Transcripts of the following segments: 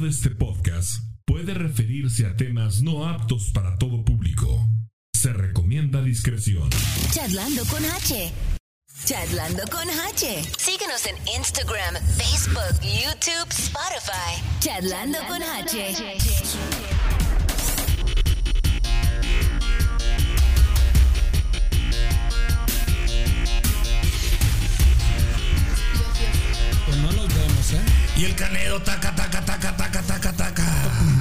de este podcast puede referirse a temas no aptos para todo público. Se recomienda discreción. Charlando con H. Charlando con H. Síguenos en Instagram, Facebook, YouTube, Spotify. Charlando, con H. Pues no los vemos, ¿eh? Y el canedo, taca, taca, taca, taca, taca, taca.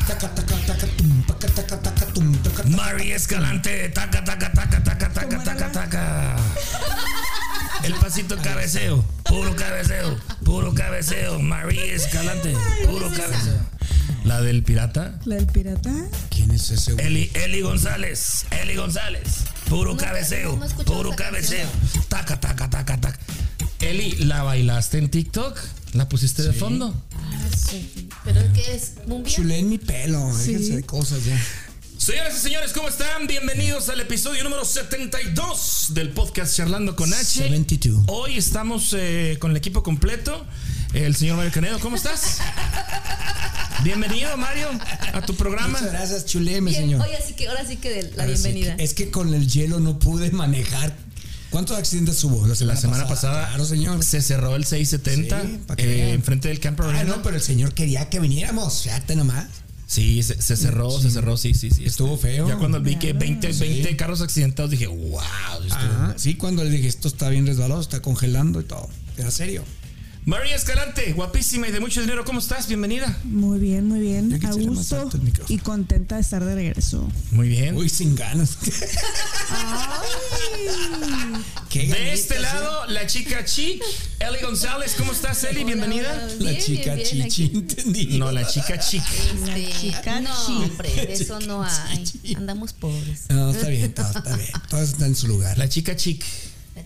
Taca, taca, taca, tum, taca, taca, taca, tum, taca, taca. Mari Escalante, taca, taca, taca, taca, taca, taca, taca. El pasito cabeceo, puro cabeceo, puro cabeceo. María Escalante, puro cabeceo. La del pirata, La del pirata. ¿Quién es ese güey? Eli, Eli González, Eli González, puro cabeceo, puro cabeceo. Taca, taca, taca, taca. Eli, ¿la bailaste en TikTok? ¿La pusiste de fondo? Ah, sí. ¿Pero es? ¿Cumbia? Chulé en mi pelo, déjense de cosas ya. Señoras y señores, ¿cómo están? Bienvenidos al episodio número 72 del podcast Charlando con H. 72. Hoy estamos eh, con el equipo completo. El señor Mario Canedo, ¿cómo estás? Bienvenido, Mario, a tu programa. Muchas gracias, Bien, señor. Oye, así que ahora sí que de la Ahora sí bienvenida. que- es que con el hielo no pude manejar. ¿Cuántos accidentes hubo la semana, La semana pasada Claro, señor. se cerró el 670 Sí, eh, enfrente del Campo Ah, Arena. no, pero el señor quería que viniéramos. Fíjate nomás. Sí, se, se cerró, se cerró, sí, sí, sí. Estuvo feo. Ya cuando vi que 20, Sí. 20 carros accidentados dije, wow. Ajá, sí, cuando le dije esto está bien resbalado, está congelando y todo. Era serio. María Escalante, guapísima y de mucho dinero, ¿cómo estás? Bienvenida. Muy bien, muy bien. A gusto y contenta de estar de regreso. Muy bien. Uy, sin ganas. Qué De este ¿eh? lado, la chica chic, Eli González. ¿Cómo estás, Eli? Bienvenida. La Bien, chica bien, bien, chichi, entendí. No, la chica chic. Este, chica no, chi. hombre, de eso no hay. Andamos pobres. No, está bien, todo está bien. Todo está en su lugar. La chica chic.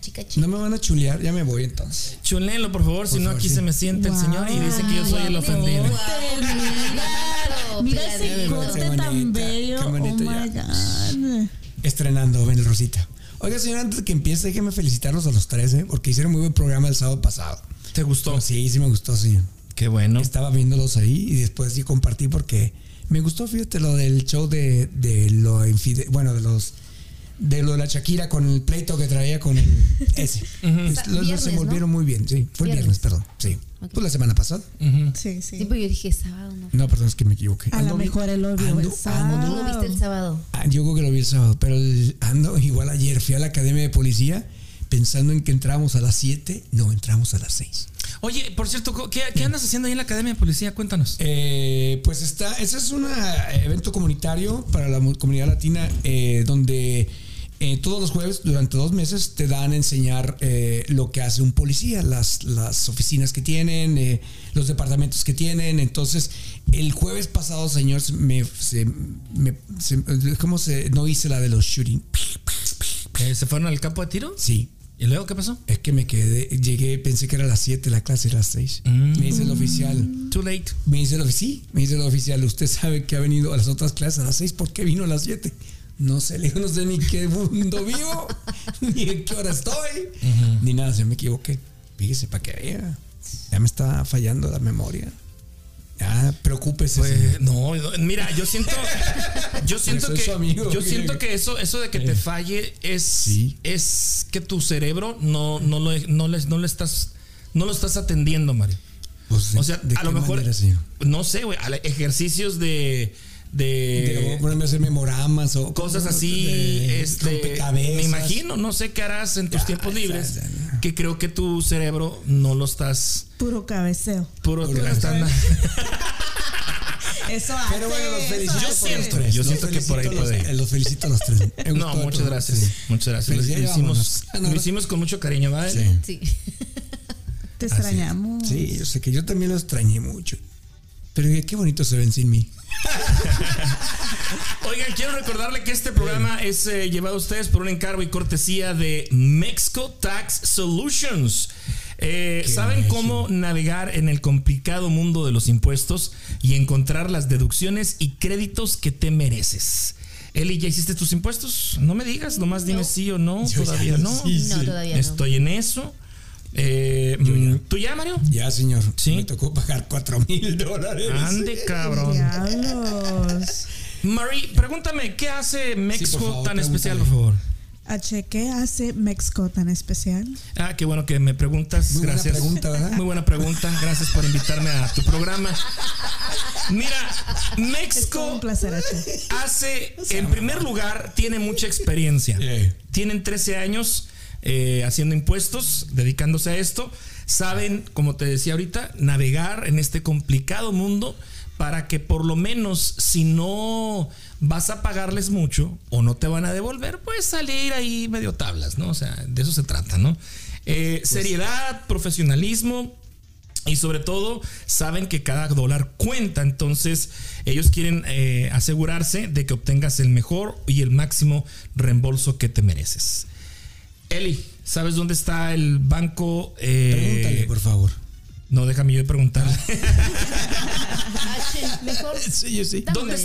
Chica chica. No me van a chulear, ya me voy entonces. Chulenlo, por favor, si no aquí sí. se me siente el Wow. señor y dice que yo soy el ofendido. Claro, Mira ese corte Qué tan bello. qué Oh bonito my. God. Estrenando, ven Rosita. Oiga, señor, antes de que empiece, déjeme felicitarlos a los tres, ¿eh? porque hicieron muy buen programa el sábado pasado. ¿Te gustó? Sí, sí me gustó, sí. Qué bueno. Estaba viéndolos ahí y después sí compartí porque me gustó, fíjate, lo del show de, de lo infide- bueno, de los de lo de la Shakira con el pleito que traía con el ese. Los dos viernes, se ¿no? volvieron muy bien, sí. Fue el viernes, Viernes. perdón. Sí. Ok. Pues la semana pasada. Sí, sí. Sí, pues yo dije sábado, ¿no? No, perdón, es que me equivoqué. A lo mejor él lo vio ando- el ando- sábado. ¿Tú lo viste el sábado? Ah, yo creo que lo vi el sábado, pero el- ando igual ayer. Fui a la academia de policía pensando en que entrábamos a las 7. No, entramos a las 6. Oye, por cierto, ¿qué, qué andas haciendo ahí en la Academia de Policía? Cuéntanos. Eh, pues está, ese es un evento comunitario para la mu- comunidad latina eh, donde eh, todos los jueves durante dos meses te dan a enseñar eh, lo que hace un policía, las, las oficinas que tienen, eh, los departamentos que tienen. Entonces, el jueves pasado, señor, me, se, me- se- ¿cómo se? No hice la de los shooting. Eh, ¿Se fueron al campo de tiro? Sí. ¿Y luego qué pasó? Es que me quedé, llegué, pensé que era a las 7, la clase era las 6. Mm. Me dice el oficial. Too late. Me dice el oficial, sí, me dice el oficial, usted sabe que ha venido a las otras clases a las 6, ¿por qué vino a las 7? No sé, le digo, no sé ni qué mundo vivo, ni en qué hora estoy, ni nada, se me equivoqué. Fíjese, para que vea, ya me está fallando la memoria. Ya, preocúpese. Pues, no, no, mira, yo siento, yo siento que, amigo. yo siento que eso, eso de que te falle es, Sí. es que tu cerebro no, no lo, no le, no le estás, no lo estás atendiendo, Mario. Pues, ¿de- O sea, ¿de a lo mejor, manera, no sé, güey, ejercicios de, de, De ponerme a hacer memoramas o cosas así, de este, rompecabezas. me imagino, no sé qué harás en tus Ya, tiempos ya, libres, ya, ya. que creo que tu cerebro no lo estás Puro cabeceo. puro, Puro están- Eso hace. Pero bueno, los felicito Yo siento- los tres. yo siento que por ahí felicito a los- puede ir. Los felicito a los tres. No, muchas gracias. Sí. Muchas gracias. Lo, Felicidades, hicimos. Ah, lo hicimos con mucho cariño, ¿vale? Sí. Sí. Te extrañamos. Sí, yo sé que yo también lo extrañé mucho. Pero qué bonito se ven sin mí. Oigan, quiero recordarle que este programa es eh, llevado a ustedes por un encargo y cortesía de Mexico Tax Solutions. Eh, ¿Saben cómo navegar en el complicado mundo de los impuestos y encontrar las deducciones y créditos que te mereces? Eli, ¿ya hiciste tus impuestos? No me digas, nomás dime sí o no. Yo todavía no. No, todavía no. Estoy en eso. Eh, ¿Tú ya, Mario? Ya, señor. Sí. Me tocó pagar 4 mil dólares. Ande, cabrón. Diablos. Marie, pregúntame, ¿qué hace México favor, tan pregúntale. especial, por favor? H, ¿qué hace México tan especial? Ah, qué bueno que me preguntas. Muy buena Gracias. pregunta, ¿verdad? Muy buena pregunta. Gracias por invitarme a tu programa. Mira, México un placer, H. hace, en primer lugar, tiene mucha experiencia. Tienen 13 años eh, haciendo impuestos, dedicándose a esto. Saben, como te decía ahorita, navegar en este complicado mundo para que por lo menos si no vas a pagarles mucho o no te van a devolver, pues salir ahí medio tablas, ¿no? O sea, de eso se trata, ¿no? Eh, seriedad, profesionalismo, y sobre todo saben que cada dólar cuenta, entonces ellos quieren eh, asegurarse de que obtengas el mejor y el máximo reembolso que te mereces. Eli, ¿sabes dónde está el banco? eh, Pregúntale, por favor. No, déjame yo de preguntar. H, mejor. Sí, yo sí. ¿Dónde,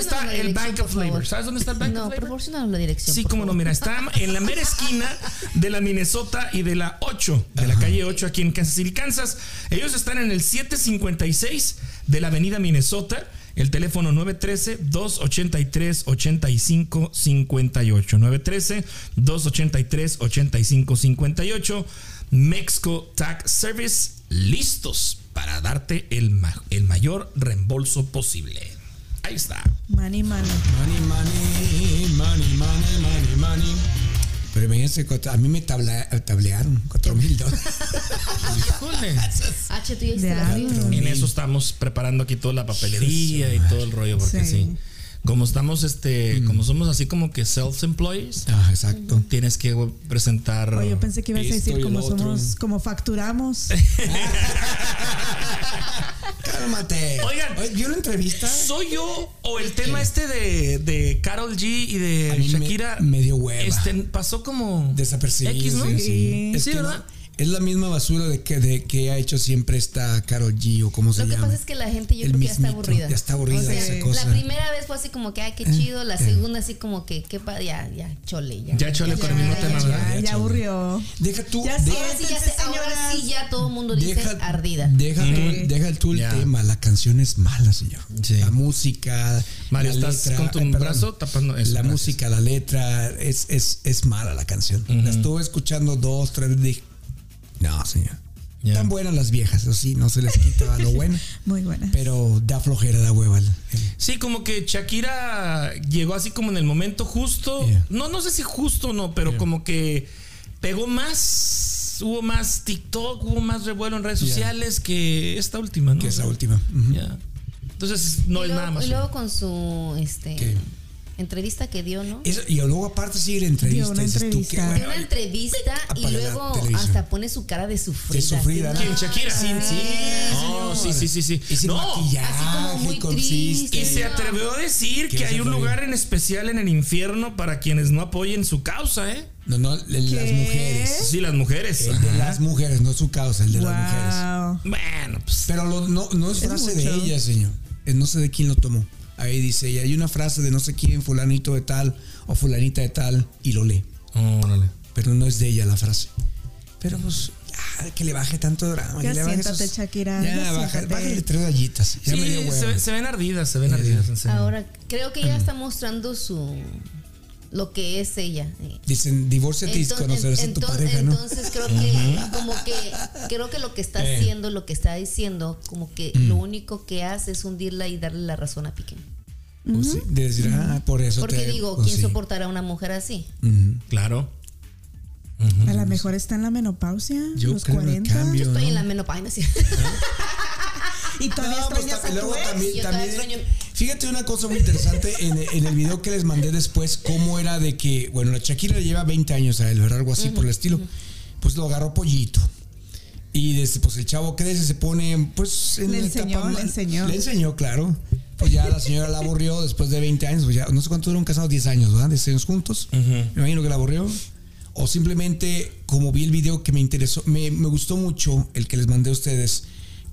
está el Bank of. Labor? ¿Sabes dónde está el Bank No, of Labor? proporcionanos la dirección. Sí, cómo no, mira, está en la mera esquina de la Minnesota y de la 8, de la calle 8 aquí en Kansas City, Kansas. Ellos están en el 756 de la avenida Minnesota. El teléfono 913-283-8558. 913-283-8558. Mexico Tax Service, listos para darte el, ma- el mayor reembolso posible. Ahí está. Money, money. Money, money, money, money, money, money. Pero imagínense, a mí me tabla- tablearon 4 mil dólares. Híjole. H, tú ya. En eso estamos preparando aquí toda la papelería y todo el rollo, porque sí. Sí. Como estamos, este, como somos así como que self-employees, Ah, exacto. tienes que presentar. Oye, yo pensé que ibas a decir como somos, como facturamos. Cálmate. Oigan. ¿vio la entrevista? ¿Soy yo o el tema este de, de Carol G y de Shakira? me dio hueva. Este, pasó como. Desapercibido. X, ¿no? sí, Sí. Es Sí, que ¿verdad? Es la misma basura de que, de que ha hecho siempre esta Carol G o como se Lo que llama. pasa es que la gente yo El creo que ya está aburrida. ya está aburrida O sea, esa cosa. La primera vez fue así como que, ay, qué chido. La segunda así como que, qué pa- ya, ya, chole, ya. Ya chole con el mismo tema, ya, ¿verdad? ya aburrió. Deja tú. Ya de- sé. Ahora sí, ya sé, ahora sí ya todo el mundo dice deja, ardida. Deja, tú, deja tú el Ya. tema. La canción es mala, señor. Sí. La música. Mario, la estás letra- con tu ay, perdón. brazo tapando eso. La gracias. música, la letra, es, es, es mala la canción. La estuve escuchando dos, tres No, señor. Tan buenas las viejas, eso sí, no se les quita lo bueno. Muy buena. Pero da flojera, da hueva. el- el- Sí, como que Shakira llegó así como en el momento justo. Yeah. No, no sé si justo o no, pero como que pegó más. Hubo más TikTok, hubo más revuelo en redes Yeah. sociales que esta última, ¿no? que esa última. Entonces, no y, es luego, nada más. y luego con su este ¿Qué? Entrevista que dio, ¿no? Eso- y luego aparte sigue la entrevista. Dio una dices tú, entrevista. Dio bueno. una entrevista y Apaga la luego hasta pone su cara de sufrida. De sufrida, ¿no? ¿Quién? Shakira. Sí, Sí, No, sí, sí, sí, sí. Y sin No, maquillaje, así como muy triste. Y se atrevió a decir ¿Qué que hay un lugar en especial en el infierno para quienes no apoyen su causa, ¿eh? No, no, el de las mujeres. Sí, las mujeres. El de las mujeres, no su causa, el de las mujeres. Wow. Bueno, pues. Pero lo- no, no es Es frase mucho. de ella, señor. Es no sé de quién lo tomó. Ahí dice, y hay una frase de no sé quién, fulanito de tal o fulanita de tal, y lo lee. Órale. Pero no es de ella la frase. Pero pues, ya, que le baje tanto drama. Ya le siéntate, Shakira, Ya, ya baja- bájale tres rayitas. Ya Sí, me dio se, se ven ardidas, se ven ardidas. en serio. Ahora, creo que ya está mostrando su lo que es ella. eh. Dicen, divórciate y conocerás a tu pareja, ¿no? entonces creo que como que creo que lo que está Eh. haciendo, lo que está diciendo, como que Mm. lo único que hace es hundirla y darle la razón a Piqué. Pues sí, de decir, ah, por eso Porque te- digo, pues ¿quién sí. soportará a una mujer así? Claro. A lo mejor está en la menopausia, Yo los creo en el 40. cambio. Yo estoy ¿no? en la menopausia. no sé. Y todavía No, pues, extrañas tam- a luego tu ex. también, también- extraño- fíjate una cosa muy interesante en, en el video que les mandé después, cómo era de que, bueno, la Shakira le lleva 20 años a él, ¿verdad? Algo así por el estilo. Pues lo agarró pollito. Y desde, pues el chavo crece, se pone, pues en Le la enseñó, etapa le enseñó. Le enseñó, claro. Pues ya la señora la aburrió después de 20 años, pues ya, no sé cuánto duran casados, 10 años, ¿verdad? 10 años juntos. Me imagino que la aburrió. O simplemente, como vi el video que me interesó, me, me gustó mucho el que les mandé a ustedes,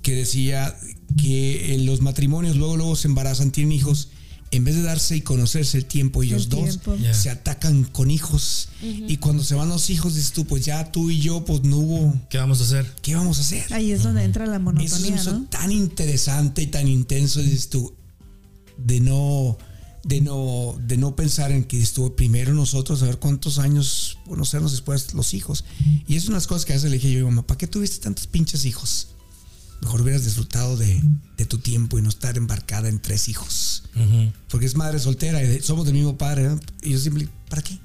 que decía que en los matrimonios luego, luego se embarazan, tienen hijos en vez de darse y conocerse el tiempo ellos El dos, tiempo. Se atacan con hijos. Y cuando se van los hijos, dices tú, pues ya tú y yo, pues no hubo. ¿Qué vamos a hacer? ¿Qué vamos a hacer? Ahí es donde entra la Eso monotonía, es ¿no? tan interesante y tan intenso, dices tú, de no, de no, de no pensar en que estuvo primero nosotros, a ver cuántos años conocernos después los hijos. Y es unas cosas que a veces le dije yo a mi mamá, ¿para qué tuviste tantos pinches hijos? Mejor hubieras disfrutado de, de tu tiempo y no estar embarcada en tres hijos. Porque es madre soltera y de- somos del mismo padre. ¿no? Y yo siempre, ¿para qué?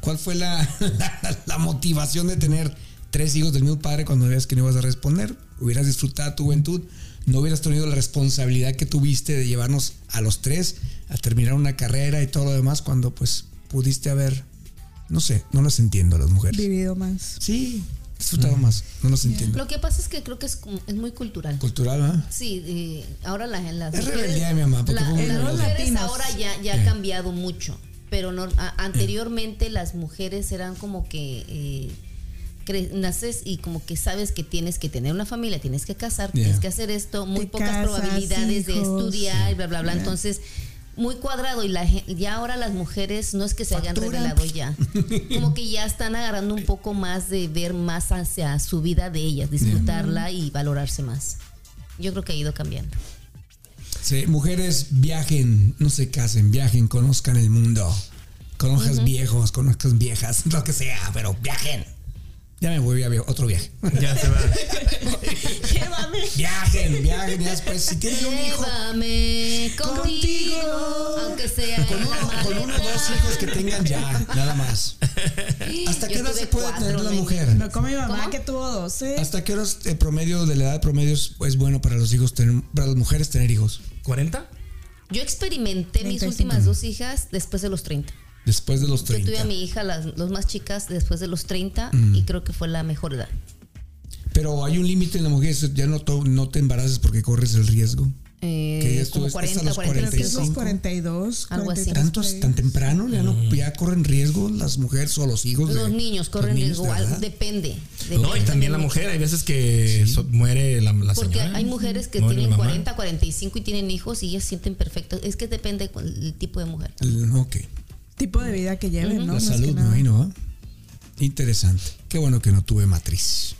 ¿Cuál fue la, la, la motivación de tener tres hijos del mismo padre cuando veías que no ibas a responder? Hubieras disfrutado tu juventud, no hubieras tenido la responsabilidad que tuviste de llevarnos a los tres a terminar una carrera y todo lo demás cuando pues pudiste haber, no sé, no las entiendo a las mujeres. Vivido más. Sí, disfrutado más, no los entiendo. Lo que pasa es que creo que es, como- es muy cultural. Cultural, ¿ah? Sí, eh, ahora la- las Es mujeres, rebeldía de mi mamá, la- las rebelde. mujeres ahora ya, ya ha cambiado mucho, pero no, a- anteriormente las mujeres eran como que eh, cre- naces y como que sabes que tienes que tener una familia, tienes que casar, Yeah. tienes que hacer esto, muy Te pocas casas, probabilidades de estudiar y bla bla bla. Yeah. Entonces muy cuadrado y la ya ahora las mujeres no es que se hayan revelado ya, como que ya están agarrando un poco más de ver más hacia su vida de ellas, disfrutarla y valorarse más. Yo creo que ha ido cambiando. Sí, mujeres viajen, no se casen, viajen, conozcan el mundo. Conozcas viejos, conozcas viejas, lo que sea, pero viajen. Ya me voy a otro viaje. Ya se va. Llévame. Viajen, viajen, y después, si tienen un hijo, Llévame contigo, Contigo. aunque sea con uno, con uno o dos hijos que tengan ya, nada más. ¿Hasta Yo qué edad se puede cuatro, tener la mujer? No como mi mamá ¿Cómo? que tuvo 12. ¿Hasta qué horas el promedio de la edad promedio es, es bueno para los hijos tener, para las mujeres tener hijos? ¿40? Yo experimenté mis 35. últimas dos hijas después de los 30. Después de los Yo 30. tuve a mi hija, las, los más chicas, después de los 30 y creo que fue la mejor edad. Pero hay un límite en la mujer, ya no, to- no te embaraces porque corres el riesgo. Eh, Que ya como tú estás a 40, los Creo que es 45. los 45. 42. Algo así. 43 ¿Tantos por ahí. tan temprano? Ya, no, ya corren riesgo las mujeres o los hijos. de- Los niños corren los niños, riesgo, al- ¿verdad? depende. No, y depende también la mujer. Hay veces que so- muere la, la Porque señora. hay mujeres que tienen mamá. 40, 45 y tienen hijos y ellas sienten perfecto. Es que depende el tipo de mujer. Ok. Tipo de vida que lleven, ¿no? La Más que salud, me nada. imagino, ¿va? Interesante. Qué bueno que no tuve matriz.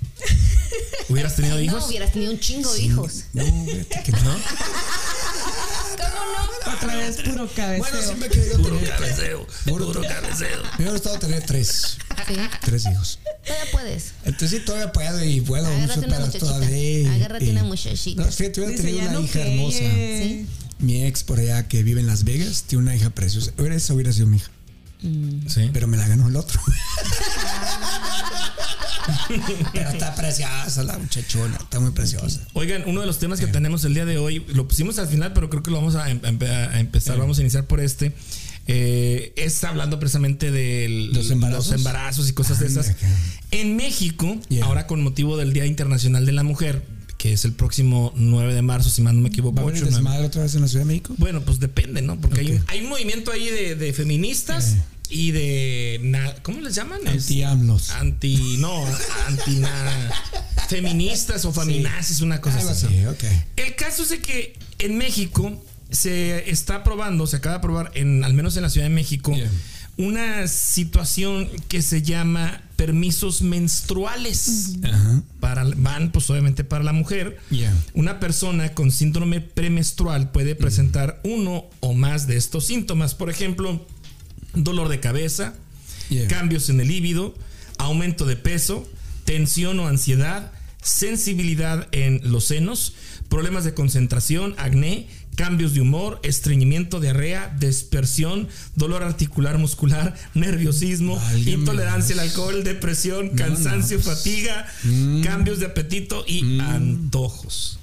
¿Hubieras tenido No, hijos? hubieras tenido un chingo de hijos. No, fíjate que no. Otra vez puro cabeceo. Bueno, siempre he querido Puro cabeceo. Puro Puro cabeceo. Me hubiera gustado tener tres. Sí. Tres hijos. Todavía puedes. Entonces sí, todavía puedo y puedo. Agárrate mucho una muchachita. todavía. Agárrate y- una muchachita. No, fíjate, hubiera tenido una no hija que- hermosa. Sí. Mi ex por allá que vive en Las Vegas tiene una hija preciosa. Esa hubiera sido mi hija. Sí. Pero me la ganó el otro. Pero está preciosa la muchachona, está muy preciosa. Oigan, uno de los temas que tenemos el día de hoy, lo pusimos al final, pero creo que lo vamos a, em- empe- a empezar, vamos a iniciar por este. Eh, es hablando precisamente de ¿Los embarazos? embarazos y cosas de esas. En México, Yeah. ahora con motivo del Día Internacional de la Mujer, que es el próximo 9 de marzo, si mal no me equivoco, ¿Va a haber 8 9. desmadre otra vez en la Ciudad de México? Bueno, pues depende, ¿no? Porque hay, Ok. un, hay un movimiento ahí de, de feministas y de. ¿Cómo les llaman? Anti-AMLOS. anti. No, anti. na- feministas o feminazis, una cosa Algo así. así, ok. El caso es de que en México se está aprobando, se acaba de aprobar, en, al menos en la Ciudad de México, Yeah. una situación que se llama permisos menstruales. Ajá. Para, van, pues obviamente para la mujer. Yeah. Una persona con síndrome premenstrual puede presentar uno o más de estos síntomas. Por ejemplo, dolor de cabeza, Yeah. cambios en el líbido, aumento de peso, tensión o ansiedad, sensibilidad en los senos, problemas de concentración, acné, cambios de humor, estreñimiento, diarrea, dispersión, dolor articular muscular, nerviosismo, Válgame intolerancia al alcohol, depresión, No, cansancio, no, pues. fatiga, Mm. cambios de apetito y antojos.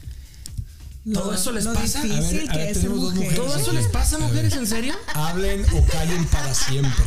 ¿Todo eso les pasa? A ver, ver, es mujeres ¿Todo eso les pasa, A mujeres? ¿En serio? Hablen o callen para siempre.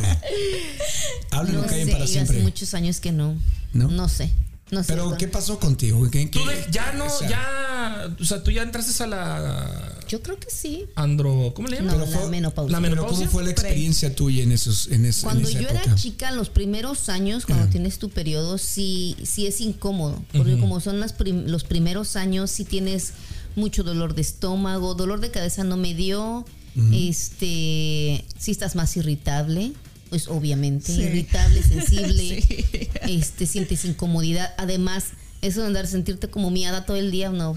Hablen No o callen sé, para siempre. hace muchos años que no. ¿No? No, sé. No sé. Pero. ¿qué pasó contigo? ¿Qué, Tú de- ya no, o sea, ya, o sea, tú ya entraste a la Yo creo que sí. andro, ¿cómo le llaman? No, la menopausia. la menopausia. ¿cómo fue la experiencia tuya en esos en, es- en Cuando esa yo época? era chica, en los primeros años, cuando tienes tu periodo, sí, sí es incómodo. Porque como son las prim- los primeros años, sí tienes mucho dolor de estómago, dolor de cabeza no me dio. Este, si estás más irritable, pues obviamente, Sí. irritable, sensible, Sí. este, sientes incomodidad. Además, eso de andar sentirte como miada todo el día, no,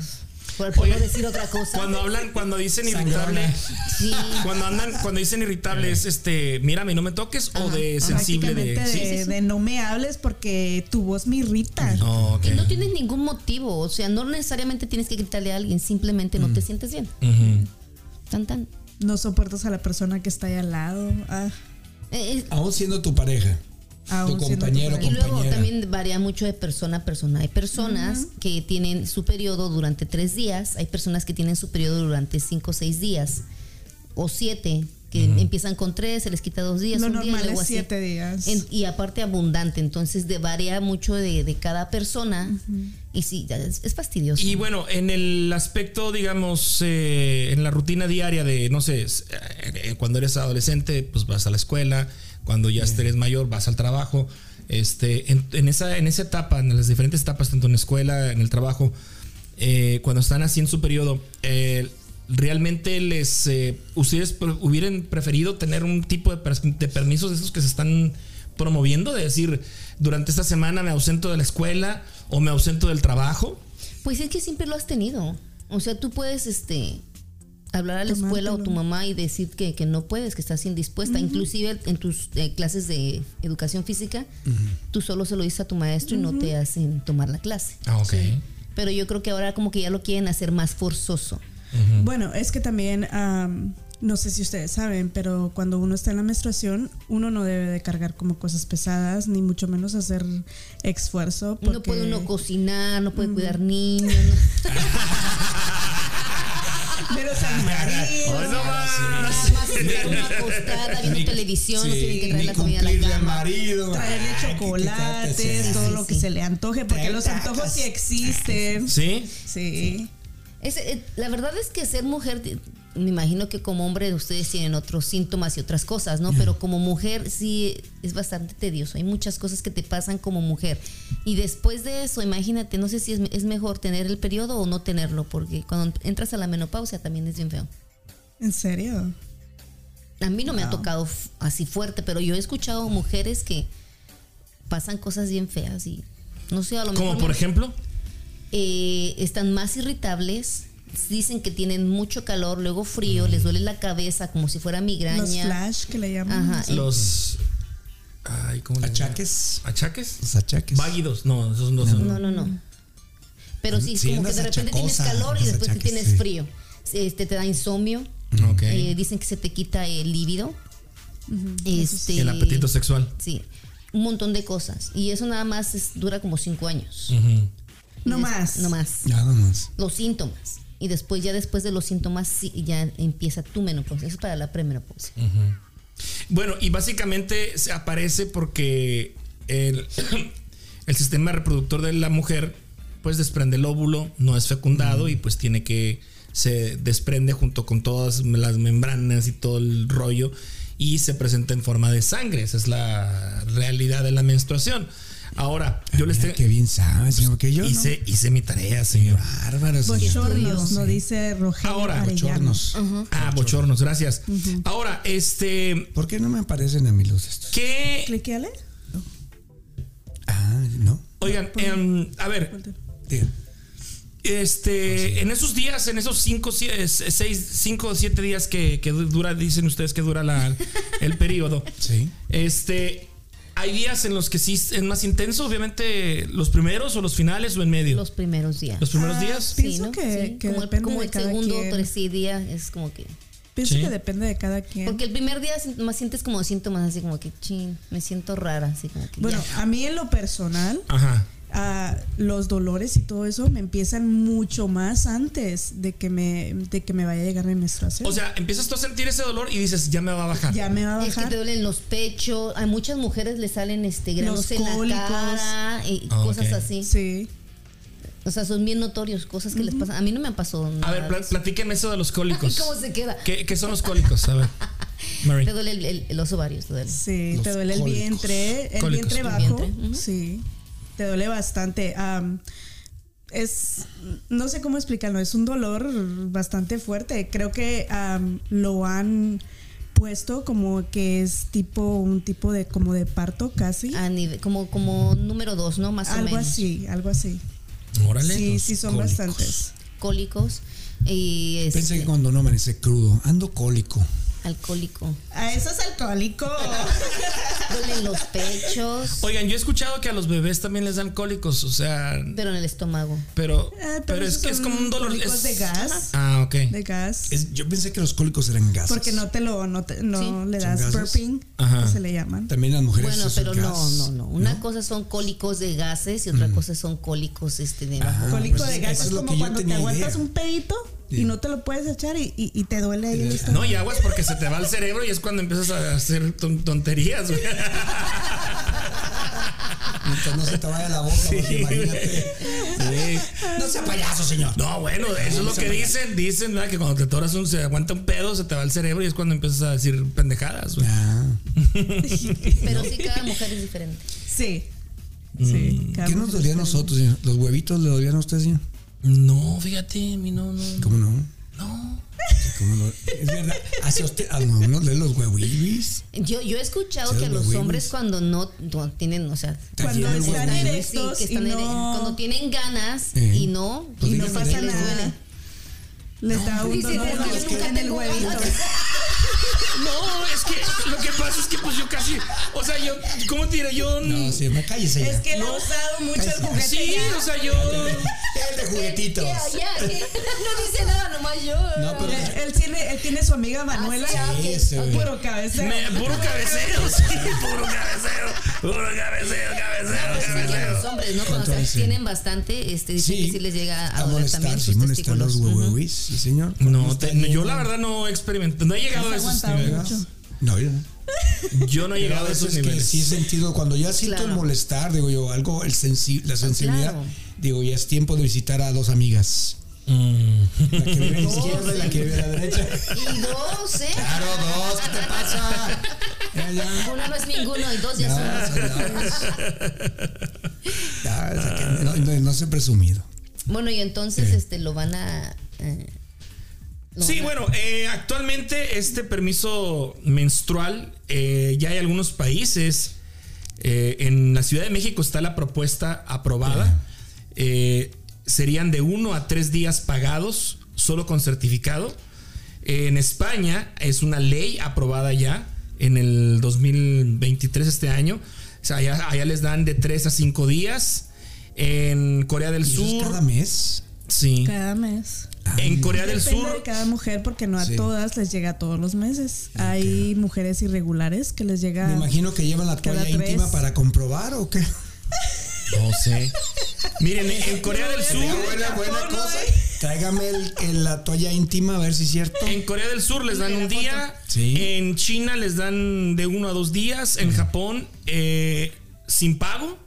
por, por no Oye, decir otra cosa. Cuando hablan, cuando dicen irritable, Sí. cuando andan, cuando dicen irritable es este, mírame, no me toques o de sensible de. De, Sí. de no me hables porque tu voz me irrita. No, ok. Y no tienes ningún motivo, o sea, no necesariamente tienes que gritarle a alguien, simplemente no te sientes bien. Tan tan. No soportas a la persona que está ahí al lado. Ah, Eh, eh, Aún siendo tu pareja. Tu compañero. Y luego también varía mucho de persona a persona. Hay personas que tienen su periodo durante tres días, hay personas que tienen su periodo durante cinco o seis días, o siete, que empiezan con tres, se les quita dos días. Lo un día, normal luego es así. siete días. En- y aparte abundante, entonces de, varía mucho de, de cada persona. Y sí, es, es fastidioso. Y bueno, en el aspecto, digamos, eh, en la rutina diaria de, no sé, s- eh, cuando eres adolescente, pues vas a la escuela, cuando ya eres mayor, vas al trabajo. Este, en, en esa, en esa etapa, en las diferentes etapas, tanto en la escuela, en el trabajo, eh, cuando están así en su periodo, eh, realmente les eh, ustedes hubieran preferido tener un tipo de, permisos de esos que se están promoviendo, de decir, durante esta semana me ausento de la escuela o me ausento del trabajo. Pues es que siempre lo has tenido. O sea, tú puedes este hablar a la escuela o tu mamá y decir que, que no puedes, que estás indispuesta. Inclusive en tus eh, clases de educación física, tú solo se lo dices a tu maestro y no te hacen tomar la clase. Ah, ok. Pero yo creo que ahora como que ya lo quieren hacer más forzoso. Bueno, es que también, am, no sé si ustedes saben, pero cuando uno está en la menstruación, uno no debe de cargar como cosas pesadas, ni mucho menos hacer esfuerzo. Porque... No puede uno cocinar, no puede cuidar niños. no- Pero uno acostada viendo televisión, no tienen que traer ni la comida a la cumplirle al cama. marido. Traerle chocolates, todo sí, lo que sí. se le antoje, porque los antojos sí existen. ¿Sí? Sí. Es, eh, la verdad es que ser mujer, me imagino que como hombre ustedes tienen otros síntomas y otras cosas, ¿no? Pero como mujer sí es bastante tedioso. Hay muchas cosas que te pasan como mujer. Y después de eso, imagínate, no sé si es, es mejor tener el periodo o no tenerlo, porque cuando entras a la menopausia también es bien feo. ¿En serio? A mí no me ha tocado así fuerte, pero yo he escuchado mujeres que pasan cosas bien feas y no sé, a lo mejor... Como por me- ejemplo. Eh, están más irritables, dicen que tienen mucho calor, luego frío, les duele la cabeza como si fuera migraña. Los flash que le llaman. Ajá. Los. Ay, ¿cómo le Achaques. llaman? ¿Achaques? Los achaques. Váguidos. No, esos no son. No, no, no. Pero sí, Sí, como que de repente tienes calor y después que achaques, tienes sí. frío. Este te da insomnio. Eh, dicen que se te quita el líbido. Este, El apetito sexual. Sí, un montón de cosas. Y eso nada más es- dura como cinco años. Ujú. No des- más. No más. Nada más. Los síntomas. Y después, ya después de los síntomas, sí, ya empieza tu menopausia. Eso es para la premenopausia. Bueno, y básicamente se aparece porque el, el sistema reproductor de la mujer pues desprende el óvulo, no es fecundado y pues tiene que se desprende junto con todas las membranas y todo el rollo y se presenta en forma de sangre. Esa es la realidad de la menstruación. Ahora, yo les tengo qué bien sabes, señor, que yo hice, hice mi tarea, señor. Bárbaro, señor. Bochornos, lo Sí. dice Rogelio Ahora, Arellano. Bochornos. Ah, bochornos, gracias. Ahora, este, ¿Por qué no me aparecen a mí los estos? ¿qué? Cliqueale. Ah, no. Oigan, em, a ver, Diga. Este, en esos días, en esos cinco, sie- eh, seis, cinco o siete días que, que dura, dicen ustedes que dura la, el periodo. Sí. Este, hay días en los que sí es más intenso, obviamente, los primeros o los finales o en medio. Los primeros días. Los primeros Ah, días. sí. Pienso que- que como depende como de el cada segundo quien. o tercer día es como que. Pienso Sí. que depende de cada quien. Porque el primer día más sientes como síntomas así como que chin, me siento rara, así como que. bueno, ya. a mí en lo personal, Ajá. Los dolores y todo eso me empiezan mucho más antes de que me, de que me vaya a llegar mi menstruación. O sea, empiezas tú a sentir ese dolor y dices, ya me va a bajar. ya me va a Es que bajar. te duelen los pechos, a muchas mujeres les salen este granos Los en la cólicos. cara y Ah, cosas así. Sí. O sea, son bien notorios, cosas que les pasan. A mí no me pasó A nada ver, de pla- eso. platíquenme eso de los cólicos. ¿Cómo se queda? ¿Qué, qué son los cólicos? A ver. Mary. Te duele el- el- los ovarios, te duele. Sí, Los te duele el vientre, el Cólicos. vientre El bajo. Sí, te duele bastante. Es, no sé cómo explicarlo, es un dolor bastante fuerte. Creo que lo han puesto como que es tipo, un tipo de, como de parto casi. A nivel, como, como número dos, ¿no? Más o algo menos. así, algo así. Órale. Sí, sí son cólicos. bastantes. Cólicos y este, Pensé que cuando no amanece crudo, ando cólico. Alcohólico. A eso es alcohólico. Duelen los pechos, Oigan, yo he escuchado que a los bebés también les dan cólicos, o sea, pero en el estómago. pero, Eh, pero es que es como un dolor. cólicos es- de gas. Ah, ok. De gas. Es- yo pensé que los cólicos eran gases. Porque no te lo, no, te- no Sí. le ¿Son das gases? burping, Ajá. que se le llaman. También las mujeres. Bueno, pero gas, no, no, no. Una cosa son cólicos de gases y otra cosa son cólicos este de Ajá. Cólico pues de eso gas es como cuando te aguantas idea. un pedito. Y no te lo puedes echar y, y- y te duele ahí el. No, y aguas porque se te va el cerebro y es cuando empiezas a hacer ton- tonterías. güey. Mientras no se te vaya la boca, porque imagínate. Sí. No sea payaso, señor. No, bueno, eso es lo que dicen. Dicen ¿verdad? que cuando te toras un, se aguanta un pedo, se te va el cerebro y es cuando empiezas a decir pendejadas. güey. Ah, Pero sí, cada mujer es diferente. Sí. Sí. cada ¿Qué nos dolía a nosotros, señor? ¿Los huevitos le dolían a usted, señor? No, fíjate, a mí no, no. ¿Cómo no? No. ¿Cómo no? Es verdad. ¿Hace usted a uno de los huevitos? Yo, yo he escuchado que a los los hombres cuando no, no tienen, o sea, Cuando están erectos sí, no, cuando tienen ganas Eh. y no, Pues y no pasa les nada. duele. Les da un Dice, dolor "Es que yo que nunca en el tengo huevito. ganas". No, es que lo que pasa es que pues yo casi, o sea, yo, ¿cómo te diré? Yo No, sí, me cállese ya. Es que él ha usado mucho el juguete sí, ya. o sea, yo El de juguetitos. Ya, ya, que no dice nada, nomás yo. No, pero- Él, él tiene, él tiene su amiga Manuela. güey. Puro cabeza. me, puro cabeceo, sí, puro cabeceo, puro cabeceo, cabeceo, Pues a los hombres, ¿no? Cuando tienen bastante, este, dicen que sí les llega a, doler molestar, también sus molestar testículos. sí, señor. No, yo la verdad no he experimentado, no he llegado a esos aguantado niveles. No, yo no. Yo no he llegado a esos es que niveles. sí he sentido, cuando ya siento el molestar, digo yo, algo, el sensi- la sensibilidad, claro. Digo, ya es tiempo de visitar a dos amigas. Mm. La que vive a la izquierda y la que vive a la derecha. Y dos, ¿eh? Claro, dos, ¿qué te pasa? Ya, ya. Uno no es ninguno y dos ya son Ya, dos. ya. Ya, o sea que no, no, no sé presumido. Bueno, y entonces Sí. este lo van a. eh, lo Sí, van a- bueno, eh, actualmente este permiso menstrual eh, ya hay algunos países. eh, en la Ciudad de México está la propuesta aprobada. Eh, serían de uno a tres días pagados, solo con certificado. En España es una ley aprobada ya en el 2023, este año. O sea, allá, allá les dan de tres a cinco días. En Corea del ¿Y eso es Sur. cada mes? Sí. Cada mes. En Corea del Sur. de cada mujer porque no a Sí. todas les llega todos los meses. Hay mujeres irregulares que les llega Me imagino que llevan la toalla tres. íntima para comprobar o qué. No sé. Miren, en Corea del Sur. Buena, cosa. Tráigame el- el- la toalla íntima a ver si es cierto. En Corea del Sur les dan un día. Sí. En China les dan de uno a dos días. En Japón, eh, sin pago.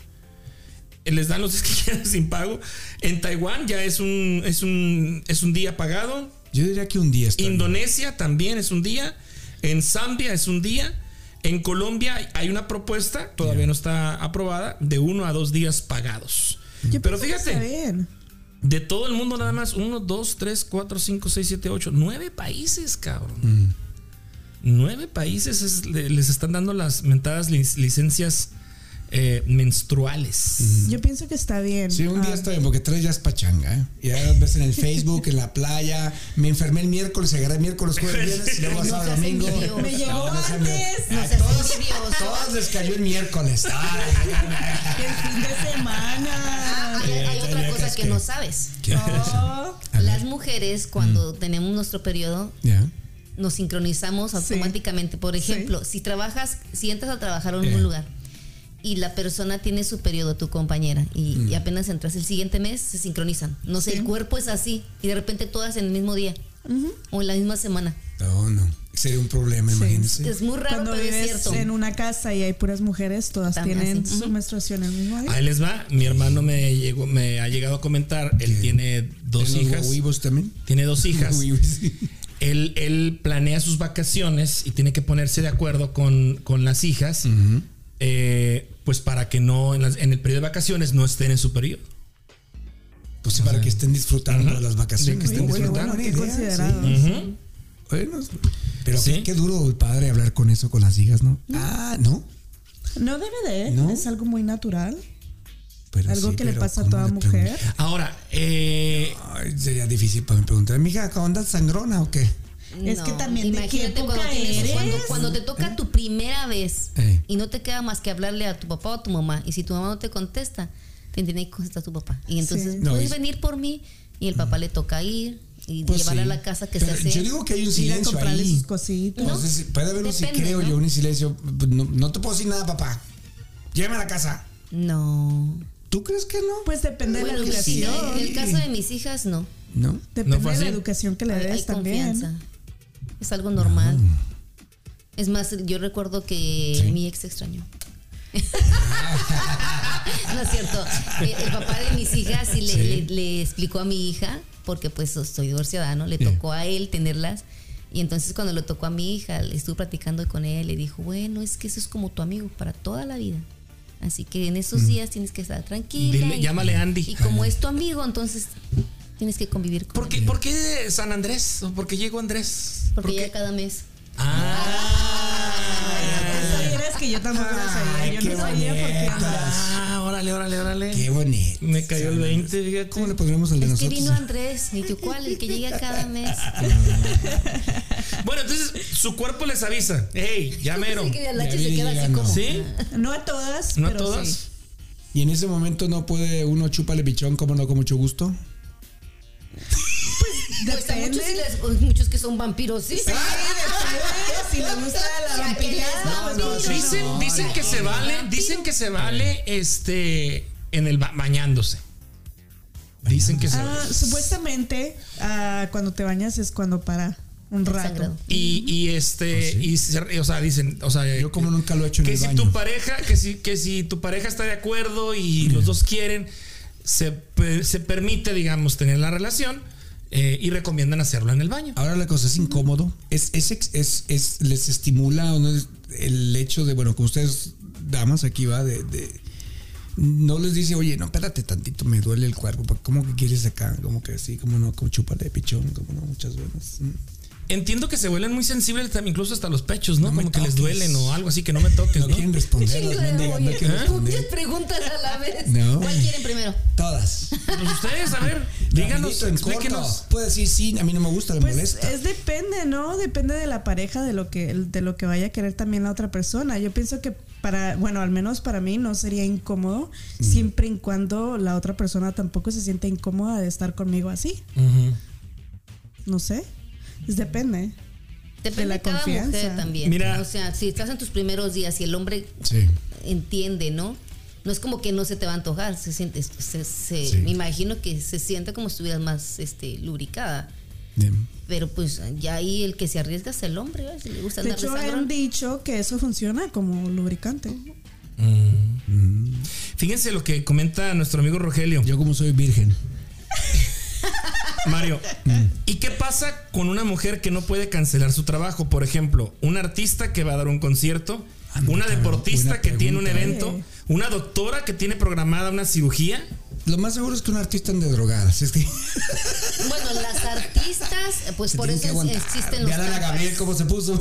Eh, Les dan los días que quieran sin pago. En Taiwán ya es un, es un, es un día pagado. Yo diría que un día está bien. Indonesia también es un día. En Zambia es un día. En Colombia hay una propuesta, todavía no está aprobada, de uno a dos días pagados. Yo Pero fíjate, de todo el mundo nada más, uno, dos, tres, cuatro, cinco, seis, siete, ocho, nueve países, cabrón. Mm. Nueve países es- le- les están dando las mentadas lic- licencias eh, menstruales. Yo pienso que está bien. Sí, un día Ah, está bien, porque tres ya es pachanga, ¿eh? Y ya las ves en el Facebook, en la playa. Me enfermé el miércoles, agarré miércoles, jueves, viernes, y luego sábado, domingo. Me llegó No, antes. No. Todas les cayó el miércoles. Ay, El fin de semana. Hay, hay otra tenía cosa que- que no sabes. Oh. Las mujeres, cuando tenemos nuestro periodo, nos sincronizamos automáticamente. Por ejemplo, si trabajas, si entras a trabajar en Yeah. un lugar y la persona tiene su periodo, tu compañera, y, Mm. y apenas entras el siguiente mes, se sincronizan. No sé, Sí. el cuerpo es así y de repente todas en el mismo día o en la misma semana. No, no. Sería un problema, imagínense. Es muy raro, Cuando pero es vives cierto. en una casa y hay puras mujeres, todas También tienen así. su Ujú. menstruación el mismo día. Ahí les va. Mi hermano me llegó, me ha llegado a comentar. Él ¿Qué? tiene dos ¿En los hijas. huevos también? Tiene dos hijas. Él, él planea sus vacaciones y tiene que ponerse de acuerdo con, con las hijas, eh, pues para que no en, las- en el periodo de vacaciones no estén en su periodo. Pues sí, para que estén disfrutando de las vacaciones. Que estén bueno, disfrutando. Bueno, pero Sí. qué, qué duro el padre hablar con eso con las hijas, ¿no? Ah, no. No debe de, ¿No? es algo muy natural. Pero Algo sí, que le pasa a ¿cómo toda mujer. Ahora, eh, Ay, sería difícil para mí preguntar, mija, ¿cómo andas sangrona o qué? Es que también, ¿de qué imagínate cuando, época tienes- eres? cuando, cuando te toca tu primera vez Eh. y no te queda más que hablarle a tu papá o a tu mamá y si tu mamá no te contesta, te tiene que contestar tu papá y entonces Sí. No, puedes y- venir por mí y el papá le toca ir y Pues llevarla sí. a la casa que Pero se hace. Yo digo que hay un a silencio ahí. sus cositas. No sé si puede haber un si creo ¿no? yo, un silencio. No, no te puedo decir nada, papá. Llévame a la casa. No. ¿Tú crees que no? Pues depende de la pues sí, educación. en el caso de mis hijas, no. No. Depende ¿No fue de la educación que le Hay, des hay también. confianza. Es algo normal. Ah. Es más, yo recuerdo que Sí. mi ex extrañó. no es cierto. El papá de mis hijas sí le, Sí. le- le explicó a mi hija, porque pues soy divorciada, ¿no? Le tocó a él tenerlas. Y entonces cuando le tocó a mi hija, le estuve platicando con él, le dijo, bueno, es que eso es como tu amigo para toda la vida. Así que en esos días tienes que estar tranquila. Dile- y- llámale Andy. Y como es tu amigo, entonces tienes que convivir con ¿por qué, él. ¿por qué San Andrés? ¿Por qué llegó Andrés? Porque ¿Por ya qué? cada mes. Ah, vieras que yo tampoco lo sabía. Yo qué no sabía por qué ah, órale, órale, órale. Qué bonito. Me cayó el 20, fíjate. ¿Cómo le pondremos el de Es que nosotros? vino Andrés, ni tú cuál, el que llega cada mes. Bueno, entonces su cuerpo les avisa. Hey, ya mero. Sí, que la Ya H se viene queda así llegando. como. ¿Sí? No a todas, ¿No a todas? sí. Y en ese momento no puede uno chúpale bichón, como no, con mucho gusto. Pues Depende. muchos, les- pues, muchos que son vampiros, sí. Sí, depende. Si le gusta la vampiriada, pues no. Dicen, no, dicen no, que se vale, dicen que se vale este en el ba- bañándose. Dicen que se Ah, vale. supuestamente, ah, cuando te bañas es cuando para un rato. Y, y este, y se- o sea, dicen, o sea, ¿Ah, Yo como nunca lo he hecho en que el si baño. tu pareja, que si, que si tu pareja está de acuerdo y los dos quieren, se, se permite, digamos, tener la relación eh, y recomiendan hacerlo en el baño. Ahora la cosa es incómodo. Es, es, es, es- les estimula el hecho de, bueno, como ustedes, damas, aquí va, de, de- no les dice, oye, no, espérate tantito, me duele el cuerpo. ¿Cómo que quieres acá? Como que sí, como no, como chúpale pichón, como no, muchas veces. Entiendo que se vuelven muy sensibles también, incluso hasta los pechos, ¿no? Como que les duelen o algo así, que no me toques, No ¿no? quieren responder, las mendigas, no quieren Oye, responder. Diez preguntas a la vez. No. ¿Cuál quieren primero? Todas. Pues ustedes, a ver, díganos, explíquenos. Puede decir sí, a mí no me gusta, me Pues molesta. es depende, ¿no? Depende de la pareja, de lo que de lo que vaya a querer también la otra persona. Yo pienso que para, bueno, al menos para mí no sería incómodo Mm. siempre y cuando la otra persona tampoco se siente incómoda de estar conmigo así. No sé. Es depende. Depende de, la cada confianza. mujer también. Mira. O sea, si estás en tus primeros días y el hombre Sí. entiende, ¿no? No es como que no se te va a antojar, se siente, se, se- Sí. me imagino que se siente como si estuvieras más este, lubricada. Bien. Pero pues ya ahí el que se arriesga es el hombre, si le gusta De hecho, han sangrón. dicho que eso funciona como lubricante. Fíjense lo que comenta nuestro amigo Rogelio. Yo como soy virgen. Mario, ¿y qué pasa con una mujer que no puede cancelar su trabajo? Por ejemplo, un artista que va a dar un concierto, Anda, una deportista que tiene un evento, ¿eh? una doctora que tiene programada una cirugía. Lo más seguro es que un artista ande drogadas. Es que Bueno, las artistas, pues se por eso existen los Vean a. Gabriel cómo se puso.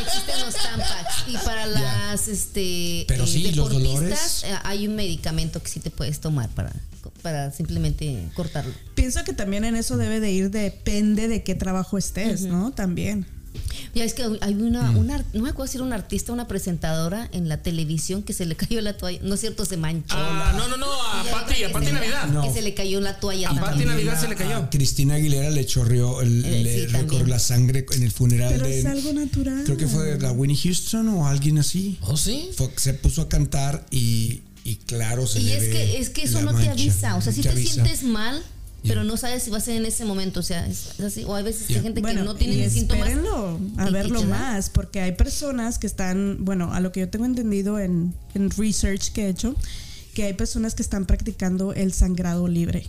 Existen los Tampax. Y para las este, Pero sí, los dolores. eh, hay un medicamento que sí te puedes tomar para, para simplemente cortarlo. Pienso que también en eso debe de ir, depende de qué trabajo estés, ¿no? También. Ya es que hay una, Mm. una no me acuerdo si era una artista, una presentadora en la televisión que se le cayó la toalla. No es cierto, se manchó. Ah, no, no, no, a Pati, a Pati Navidad. No. Que se le cayó la toalla. A. Pati Navidad se le A cayó. Cristina Aguilera le chorreó, el- Eh, le sí, recorrió la sangre en el funeral Pero de. es algo natural. Creo que fue de la Winnie Houston o alguien así. ¿Oh, sí? Fue- se puso a cantar y, y claro, se Y le es ve que, es que eso no te avisa. O sea, si te, sientes mal, pero no sabes si va a ser en ese momento. O sea, es así. O hay veces que hay gente Bueno, que no tiene y síntomas. espérenlo a verlo más, porque hay personas que están, bueno, a lo que yo tengo entendido en, en research que he hecho, que hay personas que están practicando el sangrado libre,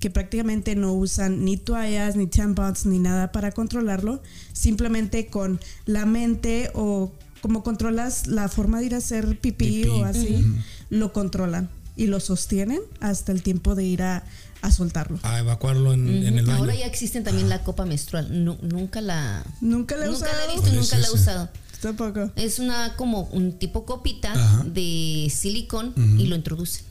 que prácticamente no usan ni toallas, ni tampons, ni nada para controlarlo, simplemente con la mente o como controlas la forma de ir a hacer pipí, Pipí. o así, lo controlan. y lo sostienen hasta el tiempo de ir a, a soltarlo. A evacuarlo en, en el baño. Ahora ya existen también la copa menstrual. Nu- nunca la. Nunca la he nunca usado. la he visto, ¿Cuál y es nunca la he usado. Tampoco. Es una como un tipo copita Ajá. de silicón y lo introduce.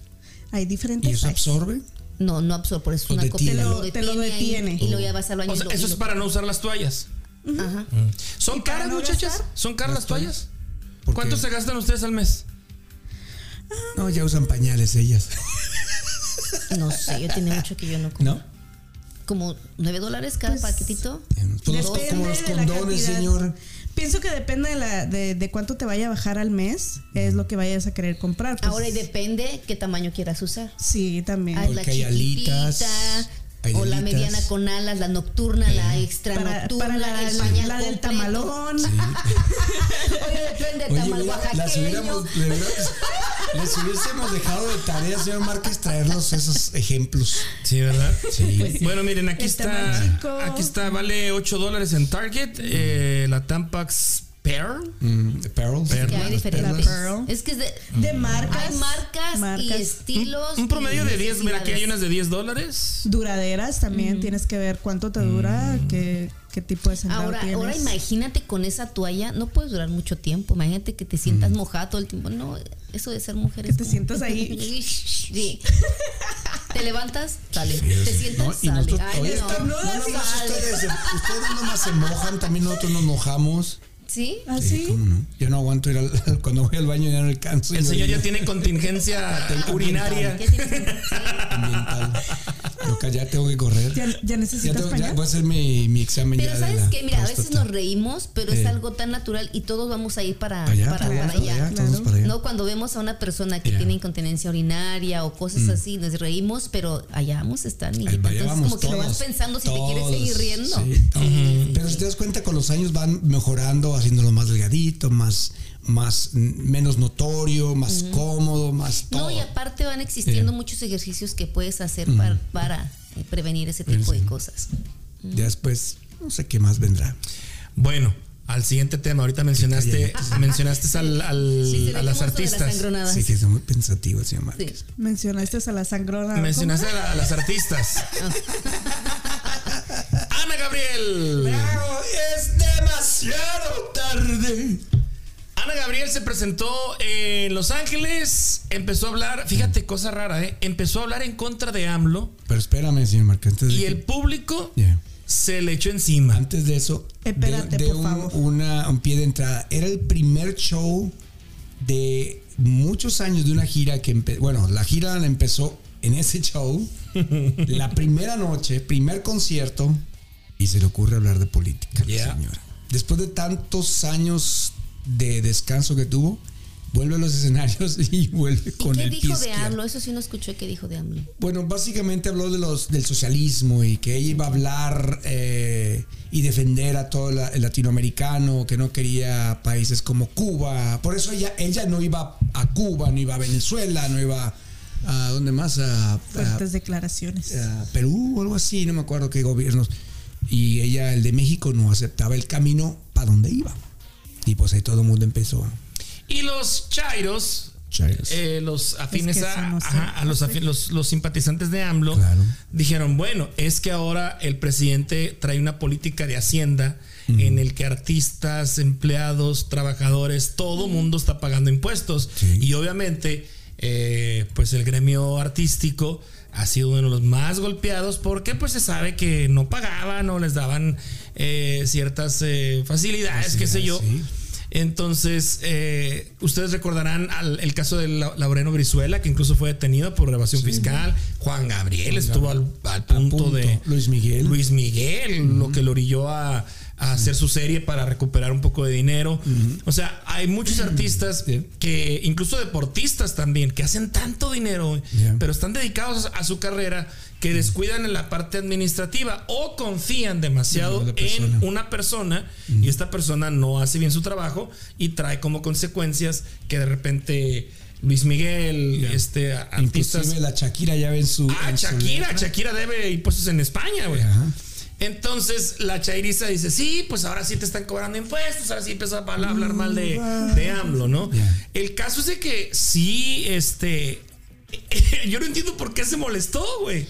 Hay diferentes ¿Y eso absorbe? No, no absorbe, por eso es Lo una copa detiene. que Te lo- te lo detiene. y luego ya vas al baño. O y sea, lo- eso y es lo- para no usar las toallas. Ajá. ¿Son ¿Y para caras, no muchachas? gastar? ¿Son caras las toallas? ¿Por ¿Cuánto qué? se gastan ustedes al mes? No, ya usan pañales ellas. No sé, yo tiene mucho que yo no como. ¿No? Como 9 dólares cada Pues, paquetito. Pues como los condones, señor. Pienso que depende de, la, de, de cuánto te vaya a bajar al mes, es lo que vayas a querer comprar. pues. Ahora y depende qué tamaño quieras usar. Sí, también. Hay la hay chiquitita, alitas, o la mediana con alas, la nocturna, la extra para, nocturna, para la, el pañal la del tamalón. Oye, depende Oye, tamal las hubiéramos, les hubiésemos dejado de tarea, señor Márquez, traernos esos ejemplos. Sí, ¿verdad? Sí. Bueno, miren, aquí El está. Aquí está, vale 8 dólares en Target. eh, la Tampax Pair. Mm, pearls. Que hay diferentes. perlas. Es que es de, De marcas. hay marcas, y estilos. Un promedio de 10. Mira, aquí hay unas de 10 dólares. Duraderas también, tienes que ver cuánto te dura, qué, qué tipo de sangrado Ahora, tienes. ahora imagínate con esa toalla, no puedes durar mucho tiempo. Imagínate que te sientas mojada todo el tiempo. No, eso de ser mujer Que es te como- sientas ahí. Sí. Te levantas, sale. Te sientas, No, y sale. nosotros, Ay, oye, no, no, no, ustedes, ustedes nomás se mojan, también nosotros nos mojamos. ¿Sí? ¿Así? ¿Cómo no? Yo no aguanto ir al, cuando voy al baño ya no alcanzo. El señor ya tiene contingencia urinaria. Sí. ambiental. Que ya tengo que correr. ¿Ya, ya Ya, necesitas tengo- ya pañal? voy a hacer mi, mi examen Pero ya sabes qué, mira, a veces nos reímos, pero es algo tan natural y todos vamos a ir para, Allá, para, para para allá. allá, todos claro. para allá. No, cuando vemos a una persona que. Mm. tiene incontinencia urinaria o cosas así, nos reímos, pero allá vamos a estar, allá Entonces, vamos como que lo vas pensando si te quieres seguir riendo. sí. Pero si te das cuenta, con los años van mejorando, haciéndolo más delgadito, más, más menos notorio, más cómodo, más todo. No, y aparte van existiendo Sí. muchos ejercicios que puedes hacer para, para, eh, prevenir ese tipo de cosas. Ya después, no sé qué más vendrá. Bueno, al siguiente tema. Ahorita mencionaste, mencionaste al, Sí, a las las artistas. sangronadas. Sí, que es muy pensativo señor Márquez. Sí. Mencionaste a la sangrona. Mencionaste a, la- a las artistas. Ana Gabriel. es demasiado tarde. Ana Gabriel se presentó en Los Ángeles, empezó a hablar, fíjate, cosa rara, ¿eh? Empezó a hablar en contra de AMLO Pero espérame, señor Márquez. Antes de, y que- el público se le echó encima. Antes de eso, Espérate, de, de por un, favor. una- un pie de entrada. Era el primer show de muchos años de una gira que, bueno, la gira la empezó en ese show, la primera noche, primer concierto, y se le ocurre hablar de política, Yeah. señora. Después de tantos años de descanso que tuvo, vuelve a los escenarios y vuelve ¿Y con qué el pie dijo de izquierdo. AMLO? Eso sí no escuché qué dijo de AMLO. Bueno, básicamente habló de los, del socialismo y que ella iba a hablar eh, y defender a todo la- el latinoamericano, que no quería países como Cuba. Por eso ella, ella no iba a Cuba, no iba a Venezuela, no iba a dónde más, a, a- Fuertes declaraciones. a Perú o algo así, no me acuerdo qué gobiernos. Y ella, el de México, no aceptaba el camino para donde iba. Y pues ahí todo el mundo empezó. Y los chairos, Chairos. eh, los afines Es que a, ajá, los, afi- los, los simpatizantes de AMLO, Claro. dijeron, bueno, es que ahora el presidente trae una política de hacienda en el que artistas, empleados, trabajadores, todo mundo está pagando impuestos. Sí. Y obviamente, eh, pues el gremio artístico ha sido uno de los más golpeados porque pues se sabe que no pagaban o les daban eh, ciertas eh, facilidades, qué sé yo. Sí. Entonces, eh, ustedes recordarán al- el caso de La- Laureno Brizuela, que incluso fue detenido por evasión fiscal. Juan Gabriel estuvo al, al punto, punto. de. Luis Miguel. Luis Miguel, lo que lo orilló a, a hacer su serie para recuperar un poco de dinero. O sea, hay muchos artistas que, incluso deportistas también, que hacen tanto dinero, Yeah. pero están dedicados a su carrera que descuidan en la parte administrativa o confían demasiado En una persona y esta persona no hace bien su trabajo y trae como consecuencias que de repente Luis Miguel, este artistas. Inclusive la Shakira ya ve en su... Ah, en Shakira. Shakira debe impuestos en España, güey. Entonces la chairiza dice, sí, pues ahora sí te están cobrando impuestos, ahora sí empezó a hablar, mal de, de AMLO, ¿no? El caso es de que sí, este, yo no entiendo por qué se molestó, güey.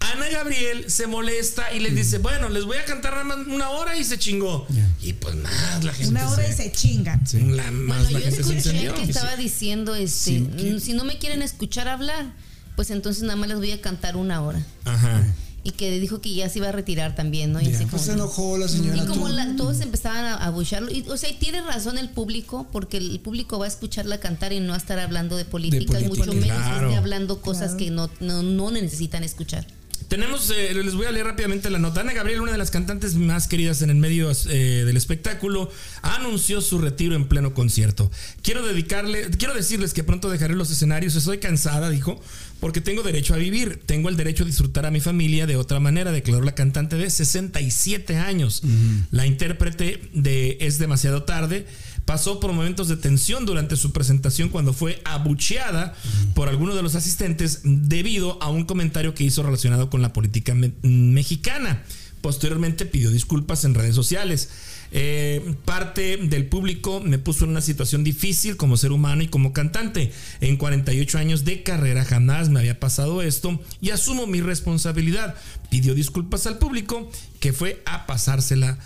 Ana Gabriel se molesta y les dice, bueno, les voy a cantar nada más una hora y se chingó. Y pues más la gente. Una hora y se chingan. La, más Bueno, la yo gente se escuché encendió. que estaba diciendo, este, "Mm, si no me quieren escuchar hablar, pues entonces nada más les voy a cantar una hora. Ajá. Y que dijo que ya se iba a retirar también, ¿no? Y así pues como- se enojó la señora. Y como la- todos empezaban a abucharlo. Y, o sea, y tiene razón el público, porque el público va a escucharla cantar y no a estar hablando de política, mucho menos claro. esté hablando cosas Claro. que no, no, no necesitan escuchar. Tenemos, eh, les voy a leer rápidamente la nota. Ana Gabriel, una de las cantantes más queridas en el medio eh, del espectáculo, anunció su retiro en pleno concierto. Quiero dedicarle, quiero decirles que pronto dejaré los escenarios. Estoy cansada, dijo, porque tengo derecho a vivir. Tengo el derecho a disfrutar a mi familia de otra manera, declaró la cantante de 67 años. La intérprete de Es demasiado tarde pasó por momentos de tensión durante su presentación cuando fue abucheada por alguno de los asistentes debido a un comentario que hizo relacionado con la política me- mexicana. Posteriormente pidió disculpas en redes sociales. Eh, parte del público me puso en una situación difícil como ser humano y como cantante. En 48 años de carrera jamás me había pasado esto y asumo mi responsabilidad. Pidió disculpas al público que fue a pasársela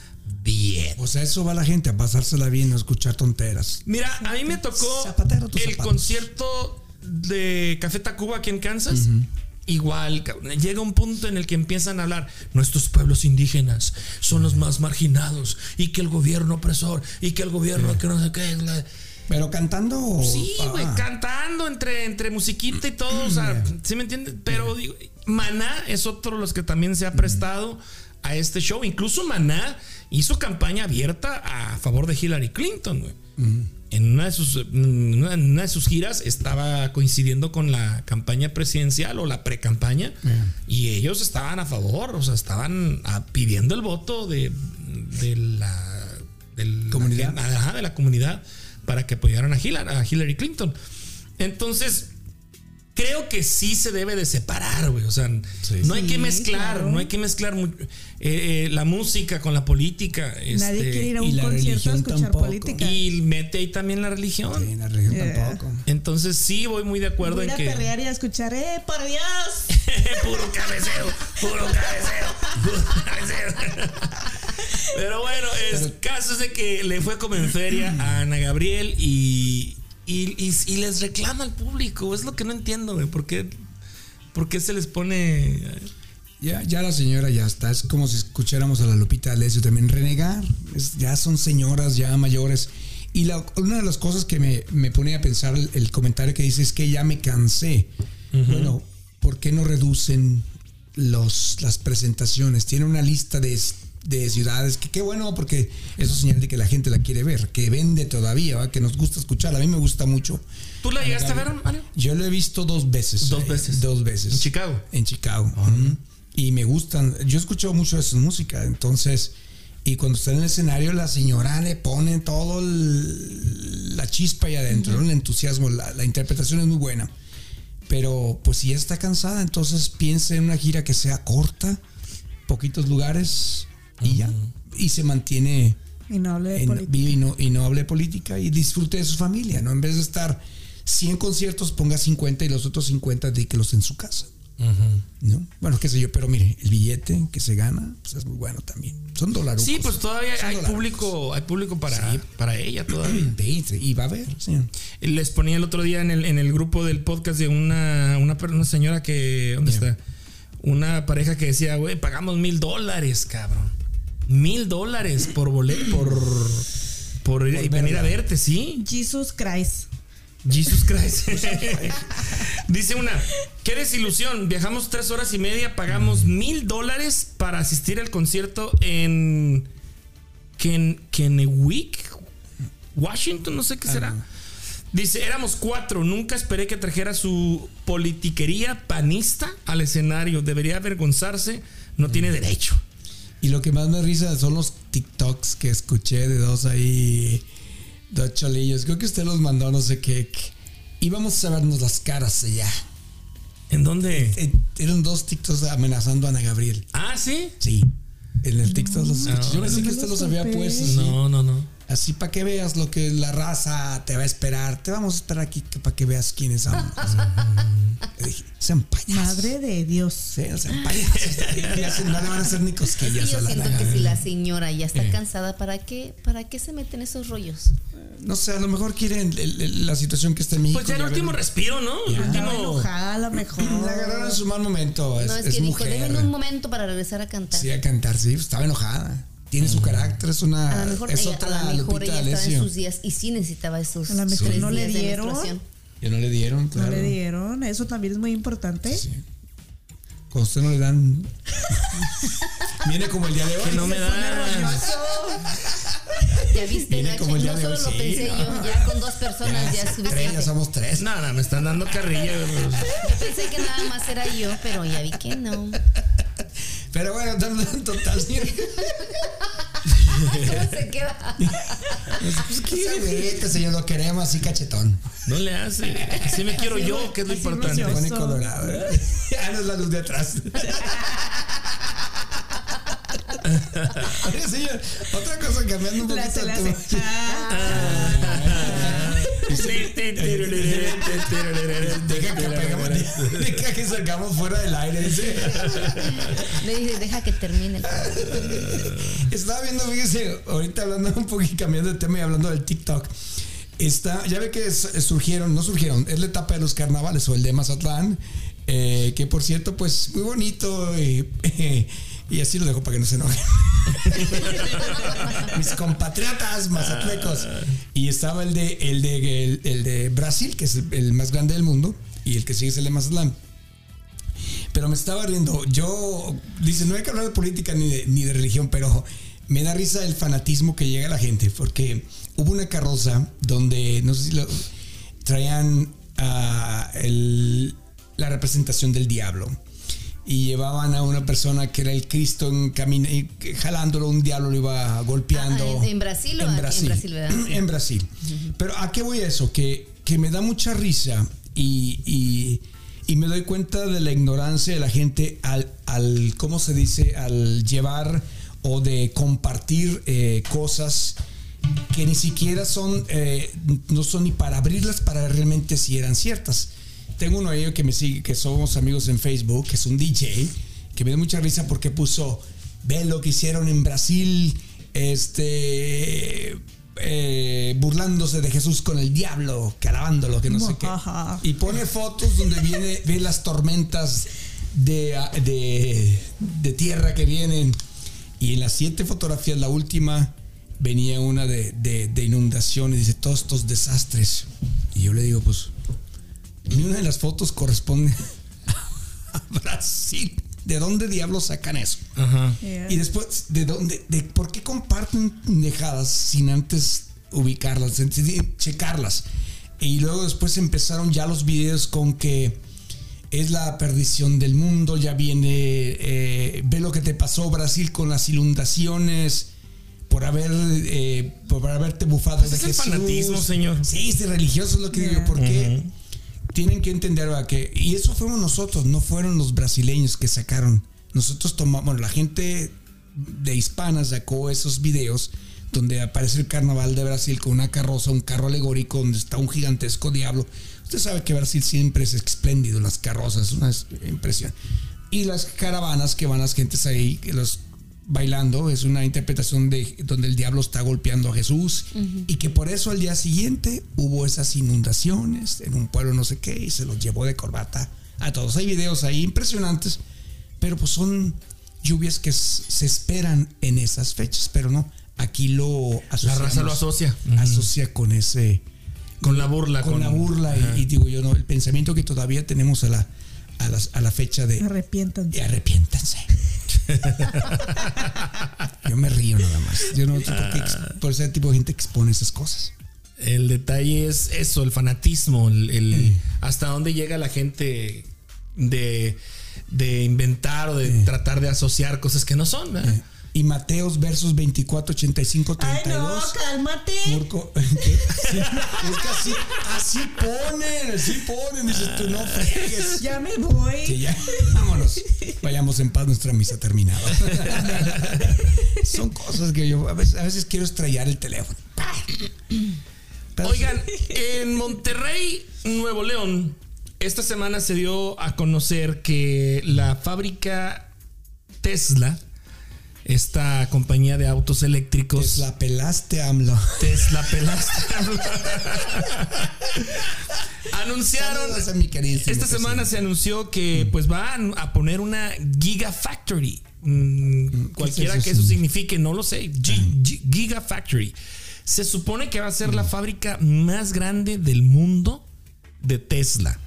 bien. O sea, eso va la gente a pasársela bien, no escuchar tonteras. Mira, a mí me tocó Zapatero, el zapatos. concierto de Café Tacuba aquí en Kansas. Igual, llega un punto en el que empiezan a hablar, nuestros pueblos indígenas son los más marginados y que el gobierno opresor y que el gobierno que no sé qué. la- Pero cantando. Sí, güey, Ah. cantando entre, entre musiquita y todo, o sea, ¿sí me entiendes? Pero digo, Maná es otro de los que también se ha prestado a este show. Incluso Maná hizo campaña abierta a favor de Hillary Clinton, güey. En una, de sus, en una- de sus giras estaba coincidiendo con la campaña presidencial o la pre-campaña y ellos estaban a favor, o sea, estaban ah, pidiendo el voto de, de la de la Comunidad. ajá, de la comunidad para que apoyaran a Hillary, a Hillary Clinton. Entonces, creo que sí se debe de separar, güey. O sea, Sí. no hay que mezclar, claro. no hay que mezclar eh, eh, la música con la política. Nadie este, quiere ir a y un la concierto a religión escuchar tampoco. política. Y mete ahí también la religión. Sí, la región Yeah. tampoco. Entonces sí voy muy de acuerdo Voy en ir a que perrear y a escuchar, ¡eh, por Dios! puro cabeceo, puro cabeceo, puro cabeceo. Pero bueno, el caso es de que le fue como en feria a Ana Gabriel y, y, y- y les reclama al público. Es lo que no entiendo, güey. ¿Por qué, por qué se les pone... Ya, ya la señora ya está. Es como si escucháramos a la Lupita Alessio también renegar. Es- ya son señoras ya mayores. Y la- una de las cosas que me, me pone a pensar el, el comentario que dice es que ya me cansé. Bueno, ¿por qué no reducen los, las presentaciones? Tiene una lista de, de ciudades que qué bueno porque eso señala de que la gente la quiere ver, que vende todavía, ¿va? que nos gusta escuchar. A mí me gusta mucho. ¿Tú la llegaste a ver, Mario? Yo lo he visto dos veces. Dos eh, veces. Dos veces. ¿En Chicago? En Chicago. Ujú. Y me gustan. Yo escucho mucho de su música. Entonces, y cuando está en el escenario, la señora le pone todo el- la chispa ahí adentro, el entusiasmo. La, la interpretación es muy buena. Pero, pues, si ya está cansada, entonces piense en una gira que sea corta, poquitos lugares y ya. Y se mantiene Y no hable de en- política. y no, y no hable política y disfrute de su familia, ¿no? En vez de estar 100 conciertos, ponga 50 y los otros 50 dedíquelos en su casa. ¿No? Bueno, qué sé yo, pero mire, el billete que se gana pues es muy bueno también. Son dólares. Sí, pues todavía hay dolarucos. público, hay público para, para ella todavía. Y va a haber, sí. Les ponía el otro día en el, en el grupo del podcast de una, una, una señora que. ¿Dónde Yeah. está? Una pareja que decía, güey, pagamos mil dólares, cabrón. Mil dólares por boleto, por. Por, ir- venir a verte, sí. Jesus Christ. Jesus Christ. Dice una, qué desilusión. Viajamos tres horas y media, pagamos mil dólares para asistir al concierto en Ken, Kennewick, Washington, no sé qué será. Dice, éramos cuatro, nunca esperé que trajera su politiquería panista al escenario. Debería avergonzarse, no tiene derecho. Y lo que más me risa son los TikToks que escuché de dos ahí, dos cholillos. Creo que usted los mandó, no sé qué. íbamos a vernos las caras allá. ¿En dónde? Eh, Eran dos TikToks amenazando a Ana Gabriel. Ah, sí. Sí. En el TikTok los escuché. Yo No, pensé no que usted los había puesto. No, no, no. Así para que veas lo que la raza te va a esperar. Te vamos a esperar aquí para que veas quiénes. Le dije, sean payasos. Madre de Dios. Sí, no sean payasos. Ya se- no le van a hacer ni Es cosquillas yo a la siento que si la señora ya está Eh. cansada, ¿para qué, ¿para qué se meten esos rollos? No sé, a lo mejor quieren el- el- la situación que está en México. Pues ya el último respiro, ¿no? Ya. Último. enojada a lo mejor. La agarraron en su mal momento. Es, no, es, es que dijo, mujer. denme un momento para regresar a cantar. Sí, a cantar, sí. Estaba enojada. Tiene su carácter, es una. a lo mejor, es ella, otra a lo mejor Lupita ella estaba en sus días y sí necesitaba esos A lo mejor tres no le días de dieron. menstruación. Ya no le dieron, No claro. le dieron. Eso también es muy importante. Sí. Cuando usted no le dan. Viene como el día de hoy. Que no me da. Ya viste, Viene como el día no de solo hoy, lo sí, pensé no. yo, ya con dos personas ya es tres, ya suficiente. somos tres. No, no, me están dando carrilla. Yo pensé que nada más era yo, pero ya vi que no. Pero bueno, en total. sí. ¿Cómo se queda? Pues qué agüita, señor, lo queremos así cachetón. No le hace. Así me quiero yo, que es lo así importante. Pone colorado. Ah, no es la luz de atrás. Oye, señor, otra cosa cambiando un La poquito se el la hace. Ah, pegamos, deja que sacamos fuera del aire. Le dije, deja que termine el Estaba viendo, fíjese, ahorita hablando un poquito, cambiando de tema y hablando del TikTok. Está, ya ve que surgieron, no surgieron, es la etapa de los carnavales o el de Mazatlán, eh, que por cierto, pues muy bonito y, y así lo dejo para que no se enojen. Mis compatriotas mazatlecos. Y estaba el de, el de, el, el de Brasil, que es el, el más grande del mundo, y el que sigue es el de Mazatlán. Pero me estaba riendo. Yo, dice, no hay que hablar de política ni de, ni de religión, pero me da risa el fanatismo que llega a la gente, porque hubo una carroza donde, no sé si lo traían ah, el- la representación del diablo. Y llevaban a una persona que era el Cristo en camino, jalándolo, un diablo lo iba golpeando. Ah, ¿en- en Brasil o aquí? En Brasil, ¿verdad? En Brasil. Pero ¿a qué voy a eso? Que, que me da mucha risa y, y- me doy cuenta de la ignorancia de la gente al, al ¿cómo se dice? Al llevar o de compartir eh, cosas que ni siquiera son, eh, no son ni para abrirlas para realmente si eran ciertas. Tengo uno de ellos que me sigue, que somos amigos en Facebook, que es un DJ, que me da mucha risa porque puso, ve lo que hicieron en Brasil, este, eh, burlándose de Jesús con el diablo, que alabándolo, que no sé qué. Y pone fotos donde viene, ve las tormentas de, de, de tierra que vienen. Y en las siete fotografías, la última, venía una de, de, de inundación y dice, todos estos desastres. Y yo le digo, pues, ni una de las fotos corresponde a Brasil. ¿De dónde diablos sacan eso? Ajá. Yeah. Y después, ¿de dónde? De, ¿Por qué comparten dejadas sin antes ubicarlas, sin- checarlas? Y luego después empezaron ya los videos con que es la perdición del mundo, ya viene, eh, ve lo que te pasó Brasil con las inundaciones, por haber, eh, por haberte bufado Pues de es el Jesús. fanatismo, señor. Sí, es religioso es lo que digo, porque tienen que entender que y eso fuimos nosotros, no fueron los brasileños que sacaron. Nosotros tomamos, bueno, la gente de hispana sacó esos videos donde aparece el carnaval de Brasil con una carroza, un carro alegórico donde está un gigantesco diablo. Usted sabe que Brasil siempre es espléndido, las carrozas, es una impresión. Y las caravanas que van las gentes ahí, que los bailando, es una interpretación de donde el diablo está golpeando a Jesús y que por eso al día siguiente hubo esas inundaciones en un pueblo no sé qué y se los llevó de corbata a todos. Hay videos ahí impresionantes, pero pues son lluvias que se esperan en esas fechas, pero no, aquí lo La raza lo asocia. asocia con ese Con la burla. con, la burla y- y, digo yo no el pensamiento que todavía tenemos a la a, las- a la fecha de Arrepiéntanse. y arrepiéntanse. Yo me río nada más. Yo no sé por ese tipo de gente que expone esas cosas. El detalle es eso, el fanatismo, el, el- hasta dónde llega la gente de, de inventar o de tratar de asociar cosas que no son. Y Mateos versos 24, 85, Ay, no, 32. cálmate. Murco, ¿qué? Sí, es que así, así ponen, así ponen. Dices tú, no fregues. Ya me voy. Que ya, vámonos. Vayamos en paz, nuestra misa terminada. Son cosas que yo a veces, a veces quiero estrellar el teléfono. Oigan, en Monterrey, Nuevo León, esta semana se dio a conocer que la fábrica Tesla, esta compañía de autos eléctricos, Pues la pelaste, AMLO. Tesla Pelaste, anunciaron Saludos a mi queridísimo esta semana se anunció que pues van a poner una Gigafactory. Mm, cualquiera es eso? que eso signifique, no lo sé. Gi- Gigafactory. Se supone que va a ser la fábrica más grande del mundo de Tesla.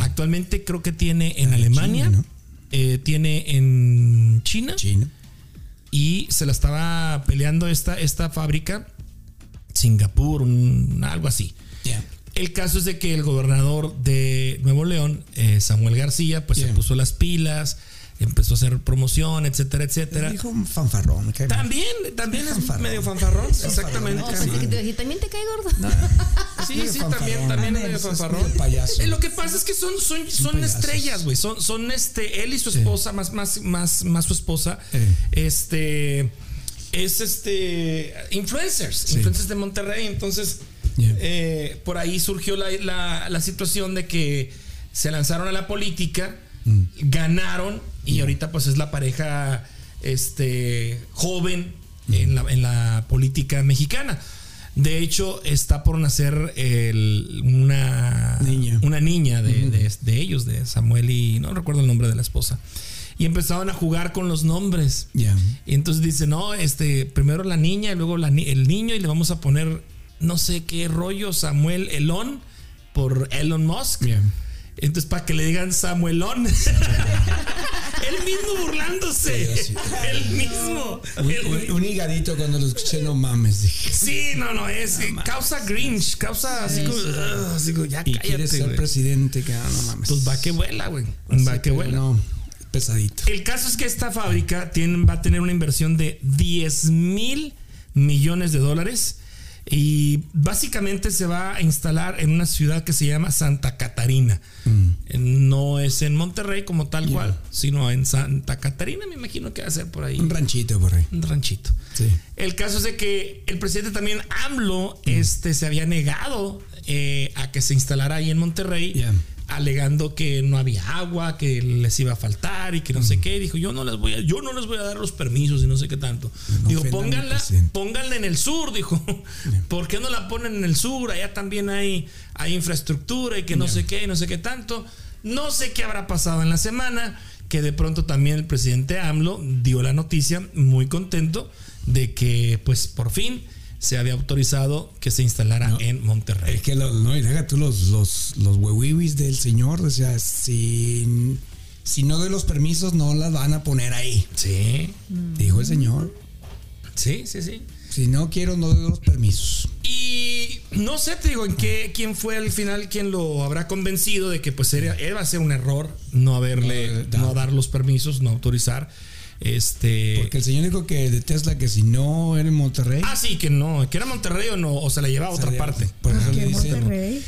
Actualmente creo que tiene en Alemania, China, ¿no? eh, tiene en China China. Y se la estaba peleando esta, esta fábrica, Singapur, un- algo así. El caso es de que el gobernador de Nuevo León, eh, Samuel García, pues se puso las pilas, empezó a hacer promoción, etcétera, etcétera. Dijo un fanfarrón. me cae mal. También, también es Fanfarrón. medio fanfarrón, exactamente. No, iba a decir, también te cae gordo. Sí, sí, fanfarrón. también, también es Es- medio fanfarrón. payaso. Eh, lo que pasa es que son, son, son estrellas, güey. Son, son este, él y su esposa, más, más, más, más su esposa, Eh. este, es este, influencers, influencers de Monterrey. Entonces, Yeah. eh, por ahí surgió la, la- la situación de que se lanzaron a la política, Mm. ganaron y ahorita pues es la pareja este, joven en, la, en la política mexicana. De hecho, está por nacer el- una Niña. una niña de, de- de ellos, de Samuel y no recuerdo el nombre de la esposa. Y empezaron a jugar con los nombres. Ya. Y entonces dice, no, este, primero la niña y luego la el niño y le vamos a poner no sé qué rollo Samuel Elon por Elon Musk. Bien. Entonces para que le digan Samuelón. Él mismo burlándose. Sí. El mismo. Un, El- un- un higadito cuando lo escuché, no mames, dije. Sí, no, no, es causa Grinch, causa así como, así como, ya Y quieres ser presidente, que ah, no mames. Pues va que vuela, güey. Va que vuela. No, pesadito. El caso es que esta fábrica tiene, va a tener una inversión de 10 mil millones de dólares y básicamente se va a instalar en una ciudad que se llama Santa Catarina. Eh, No es en Monterrey como tal cual, sino en Santa Catarina, me imagino que va a ser por ahí. Un ranchito por ahí. Un ranchito. Sí. El caso es de que el presidente también AMLO este, se había negado eh, a que se instalara ahí en Monterrey, Yeah. Alegando que no había agua, que les iba a faltar y que no sé qué. Dijo, yo no les voy a, yo no les voy a dar los permisos y no sé qué tanto. No dijo, pónganla, pónganla en el sur, dijo. ¿Por qué no la ponen en el sur? Allá también hay, hay infraestructura y que no sé qué y no sé qué tanto. No sé qué habrá pasado en la semana, que de pronto también el presidente AMLO dio la noticia muy contento de que pues por fin se había autorizado que se instalara No. en Monterrey. Es que lo- no, y deja tú los, los, los huehuiwis del señor. O sea, si, si no doy los permisos, no las van a poner ahí. Sí, Dijo el señor. sí, sí, sí. Si no quiero, no doy los permisos. Y no sé, te digo, en qué, quién fue al final quien lo habrá convencido de que pues era, era- va a ser un error no haberle, No, no dar los permisos, no autorizar. Este. Porque el señor dijo que de Tesla que si no era en Monterrey. Ah, sí, que no, que era Monterrey o no, o se la llevaba a otra parte. Por eso ¿Por le dicen. Monterrey?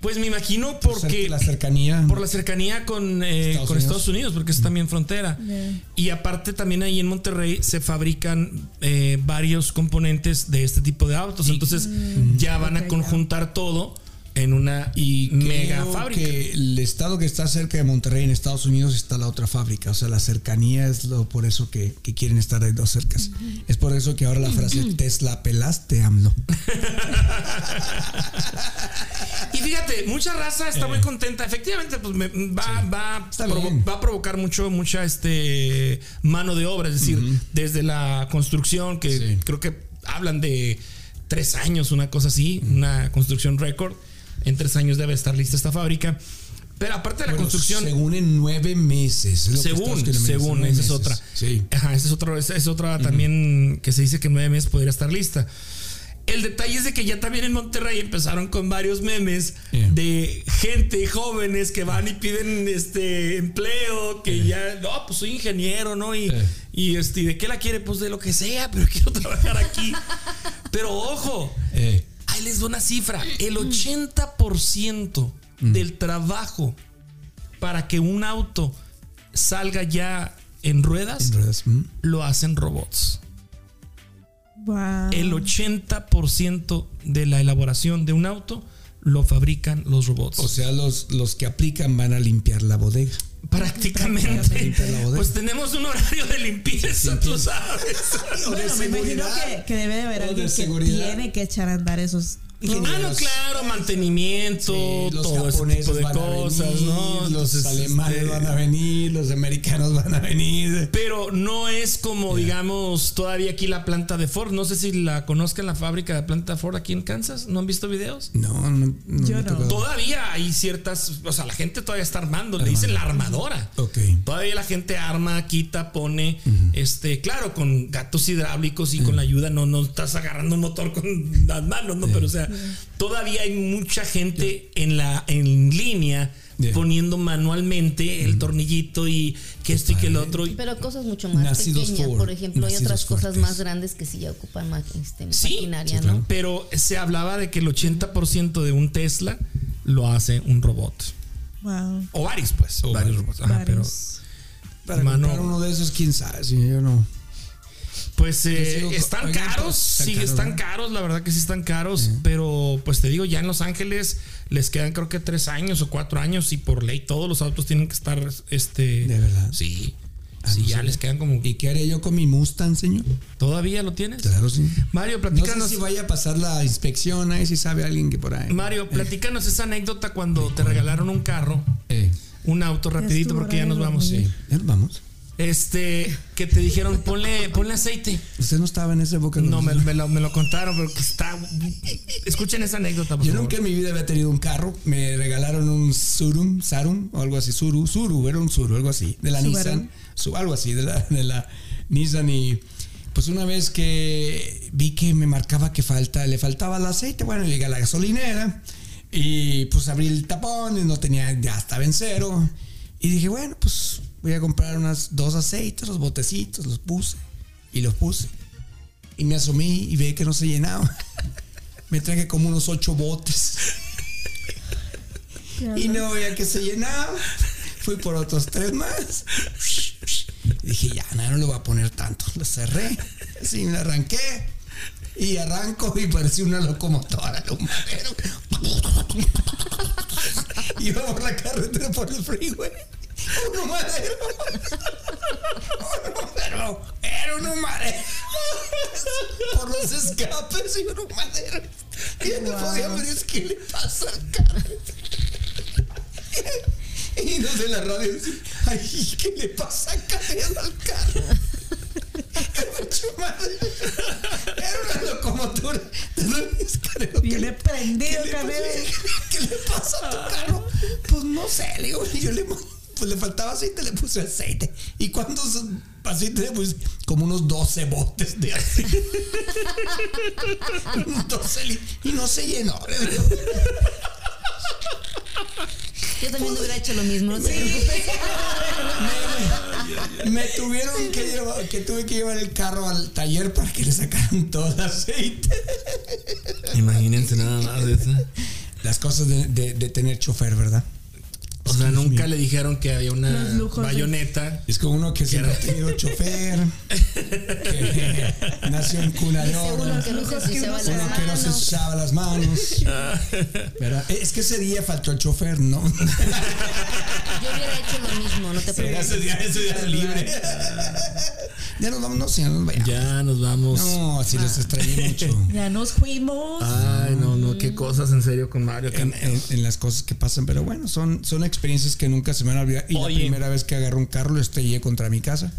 Pues me imagino por porque ser- la cercanía. por la cercanía con, eh, Estados con Unidos. Estados Unidos, porque es también frontera. Yeah. Y aparte también ahí en Monterrey se fabrican eh, varios componentes de este tipo de autos. Entonces ya van a conjuntar todo en una y mega creo fábrica. que el estado que está cerca de Monterrey en Estados Unidos está la otra fábrica. O sea, la cercanía es lo por eso que, que quieren estar ahí dos cercas. Es por eso que ahora la frase Tesla pelaste, AMLO. Y fíjate, mucha raza está muy contenta. Efectivamente, pues me- va, va, Está provo- va a provocar mucho, mucha este mano de obra. Es decir, desde la construcción, que Sí. creo que hablan de tres años, una cosa así, una construcción récord. En tres años debe estar lista esta fábrica. Pero aparte de la Bueno, construcción. Según en nueve meses. es que Según, según, esa es otra. Sí. Ajá, esa es otra, esa es otra también que se dice que en nueve meses podría estar lista. El detalle es de que ya también en Monterrey empezaron con varios memes Yeah. de gente jóvenes que van y piden este empleo, que ya, no, pues soy ingeniero, ¿no? Y, Yeah. y este, ¿y ¿de qué la quiere? Pues de lo que sea, pero quiero trabajar aquí. pero ojo, Ahí les doy una cifra. El 80% del trabajo para que un auto salga ya en ruedas en ruedas, mm. lo hacen robots. Wow. El 80% de la elaboración de un auto lo fabrican los robots. O sea, los, los que aplican van a limpiar la bodega. Prácticamente. Pues tenemos un horario de limpieza, tú sabes. O de Bueno, me imagino que, que debe de haber de alguien que tiene que echar a andar esos. Ah, no, claro, mantenimiento, Sí, los todo ese tipo de cosas, venir, ¿no? los Entonces, alemanes este, van a venir, los americanos van a venir. Pero no es como, digamos, todavía aquí la planta de Ford. No sé si la conozcan la fábrica de planta Ford aquí en Kansas. ¿No han visto videos? No, no, no Yo. Todavía hay ciertas, o sea, la gente todavía está armando, le dicen la armadora. Ok. Todavía la gente arma, quita, pone, este, claro, con gatos hidráulicos y con la ayuda, no, no estás agarrando un motor con las manos, ¿no? Pero o sea, todavía hay mucha gente en la, en línea Yeah. poniendo manualmente el tornillito y que esto y que el otro. y- Pero cosas mucho más Nacidos pequeñas. for- Por ejemplo, hay otras cosas fuertes. más grandes que sí ya ocupan más este, Sí, maquinaria, sí, ¿no? Pero se hablaba de que el 80% de un Tesla lo hace un robot. Wow. O varios, pues. O varios varios. robots. Ajá, pero. Para Mano. uno de esos, quién sabe, si yo no. Pues eh, sigo- están oigan, caros, están sí, caros, están caros, la verdad que sí están caros, pero pues te digo, ya en Los Ángeles les quedan creo que tres años o cuatro años y por ley todos los autos tienen que estar, este... ¿De verdad? Sí, Ah, sí, no ya les quedan como... ¿Y qué haré yo con mi Mustang, señor? ¿Todavía lo tienes? Claro, sí. Mario, No sé platícanos... si vaya a pasar la inspección, ahí si sabe alguien que por ahí. Mario, platícanos esa anécdota cuando te regalaron un carro, Eh, un auto rapidito porque ya nos vamos. sí, ya nos vamos. Este, que te dijeron, ponle, ponle aceite. Usted no estaba en esa época. No, me, me lo, me lo contaron, pero que está... Escuchen esa anécdota, por Yo favor. nunca en mi vida había tenido un carro. Me regalaron un Surum, Sarum o algo así. Suru, Suru, era un Suru, algo así. De la Subaru. Nissan. Su, algo así, de la, de la Nissan. Y pues una vez que vi que me marcaba que falta, le faltaba el aceite, bueno, llegué a la gasolinera y pues abrí el tapón y no tenía, ya estaba en cero. Y dije, bueno, pues voy a comprar unas dos aceites, los botecitos, los puse y los puse. Y me asomé y vi que no se llenaba. Me traje como unos ocho botes. Y no veía que se llenaba. Fui por otros tres más. Y dije, ya, no, no le voy a poner tanto. Lo cerré. Así me arranqué. Y arranco y parecía una locomotora madero. Iba por la carretera por el freeway. Un madero. Un madero. Era un madero. Por los escapes y un madero. Y no qué le pasa al carro. Y no sé la radio dice, ay, ¿qué le pasa a Canelo al carro? Era una locomotora. Entonces, Canelo, ¿qué Viene prendido, ¿qué le. ¿Qué le pasa a tu carro? Pues no sé, le digo, yo le pues le faltaba aceite, le puse aceite. ¿Y cuántos aceite le puse? Como unos 12 botes de aceite. Unos 12 li- y no se llenó. Yo también hubiera hecho lo mismo, no te preocupes. Me tuvieron que llevar, que tuve que llevar el carro al taller para que le sacaran todo el aceite. Imagínense nada más de eso. Las cosas de, de- de tener chofer, ¿verdad? O sea, nunca le dijeron que había una lujos de- bayoneta. Es como uno que siempre ha tenido chofer, que nació en cuna de oro, Uno que no se ensuciaba las uno que no se manos. usaba las manos. ¿verdad? Es que ese día faltó el chofer, ¿no? Yo hubiera hecho lo mismo, no te preocupes. ese día, ese día era libre. Ya nos vamos, no, si ya nos vayamos. Ya nos vamos. No, si los extrañé mucho. Ya nos fuimos. Ay, no, no, qué cosas en serio con Mario. en, en- en las cosas que pasan, pero bueno, son, son experiencias que nunca se me van a olvidar. Y Oye. la primera vez que agarré un carro lo estrellé contra mi casa.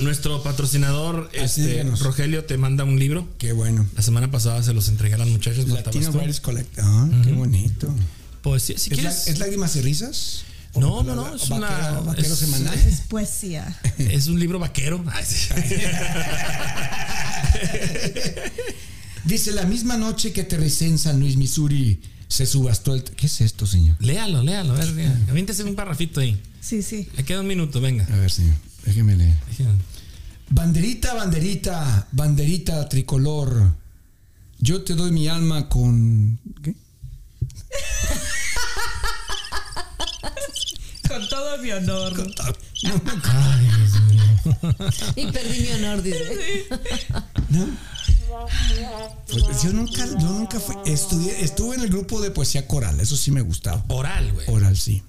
Nuestro patrocinador, Así este, díganos. Rogelio, te manda un libro. Qué bueno. La semana pasada se los entregué a los muchachos. Latino Collect. Ah, qué bonito. Pues sí, si ¿Es, la- quieres. ¿Es lágrimas y risas? No, ¿O no, no, es vaquero, una- vaquero es- semanal. Es poesía. Es un libro vaquero. Dice, la misma noche que aterricé en San Luis, Missouri, se subastó el... ¿Qué es esto, señor? léalo, léalo. A ver, aviéntese un parrafito ahí. Sí, sí. Le queda un minuto, venga. A ver, señor, déjeme leer. Banderita, banderita, banderita tricolor. Yo te doy mi alma con... ¿Qué? Con todo mi honor. Y perdí mi honor, dice. ¿No? Pues yo nunca, yo nunca fui, estudié, estuve en el grupo de poesía coral, eso sí me gustaba. Oral, güey. Oral, sí.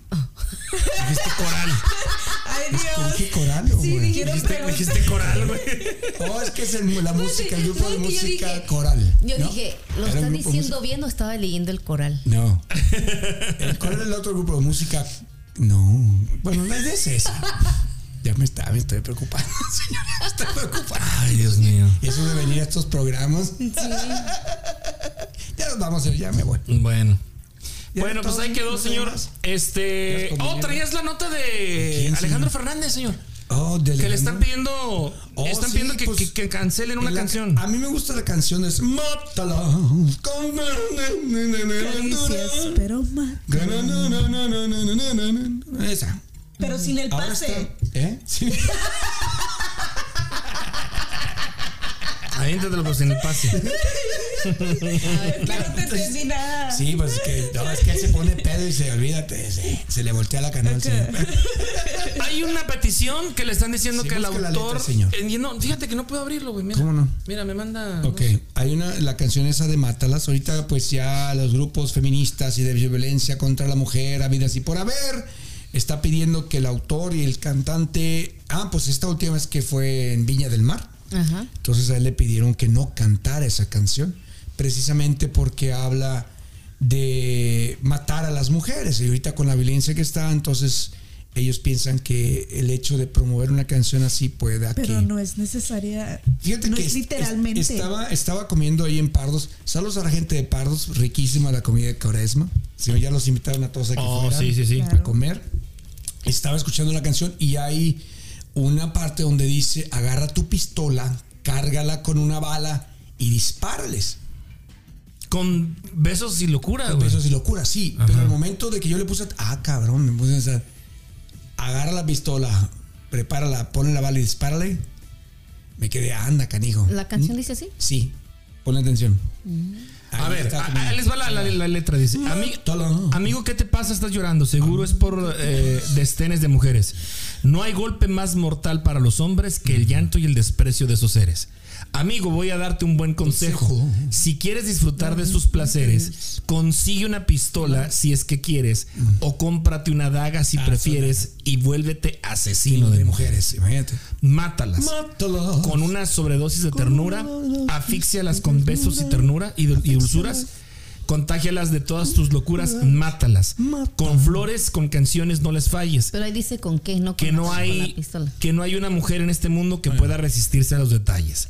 Dijiste coral. Ay, ¿Qué Dios. dije coral o Sí, güey? Dijiste, dijiste coral, güey. Oh, es que es el- la música, el grupo No, de yo música dije- coral. Yo ¿no? dije, ¿lo está diciendo bien o estaba leyendo el coral? No. El- ¿Cuál era el otro grupo de música? No. Bueno, no es ese. Ya me está, me estoy preocupando, señora. Me estoy preocupando. Ay, Dios mío. Y eso de venir a estos programas. Ya nos vamos ya me voy. Bueno. Ya Bueno, pues ahí quedó, señor. Este. Ya Oh, comí. traías la nota ¿De de quién, Alejandro señor? Fernández, señor. Oh, de Que le están pidiendo. Oh, están sí, pidiendo que, pues, que- que cancelen una La- canción. A mí me gusta la canción es Mátala Caricias, pero más. Esa. Pero sin el pase. está- ¿Eh? Sí. Aviéntatelo pues en el pase. Que no te entendí nada. Sí, pues es que, no, es que él se pone pedo y se olvídate, se, se le voltea la canal. señor. Hay una petición que le están diciendo Sí, que el autor. letra, señor. Eh, no, fíjate que no puedo abrirlo, güey. Mira. ¿Cómo no? Mira, me manda. Ok, hay una, la canción esa de Mátalas. Ahorita, pues ya los grupos feministas y de violencia contra la mujer, habidas y por haber, está pidiendo que el autor y el cantante. Ah, pues esta última vez que fue en Viña del Mar. Ajá. Entonces a él le pidieron que no cantara esa canción, precisamente porque habla de matar a las mujeres. Y ahorita con la violencia que está, entonces ellos piensan que el hecho de promover una canción así pueda Pero que... no es necesaria. Fíjate no que es literalmente. es- estaba, estaba comiendo ahí en Pardos. Saludos a la gente de Pardos, riquísima la comida de Cuaresma. Si no, ya los invitaron a todos a que Oh, fueran sí, sí, sí. a comer. Estaba escuchando la canción y hay una parte donde dice, agarra tu pistola, cárgala con una bala y dispárales. Con besos y locura, güey. Eso es locura, sí. Pero al momento de que yo le puse, ah, cabrón, me puse a pensar, agarra la pistola, prepárala, ponle la bala y dispárale. Me quedé, anda, canijo. ¿La canción dice así? Sí, ponle atención. A ver, está a- a- les va la, la- la letra. Dice: "Ami- Mátala. Amigo, ¿qué te pasa? Estás llorando. Seguro es por eh, destenes de mujeres. No hay golpe más mortal para los hombres que el llanto y el desprecio de esos seres. Amigo, voy a darte un buen consejo. Consejo. Si quieres disfrutar de sus placeres, consigue una pistola si es que quieres, o cómprate una daga si Ah, prefieres y vuélvete asesino de mujeres. imagínate. Mátalas Mátala. con una sobredosis de ternura, asfixialas con besos y ternura y, dul- y dulzuras, contágialas de todas tus locuras, mátalas. Con flores, con canciones, no les falles. Pero ahí dice con qué, no con, Que no con la hay pistola. que no hay una mujer en este mundo que pueda resistirse a los detalles.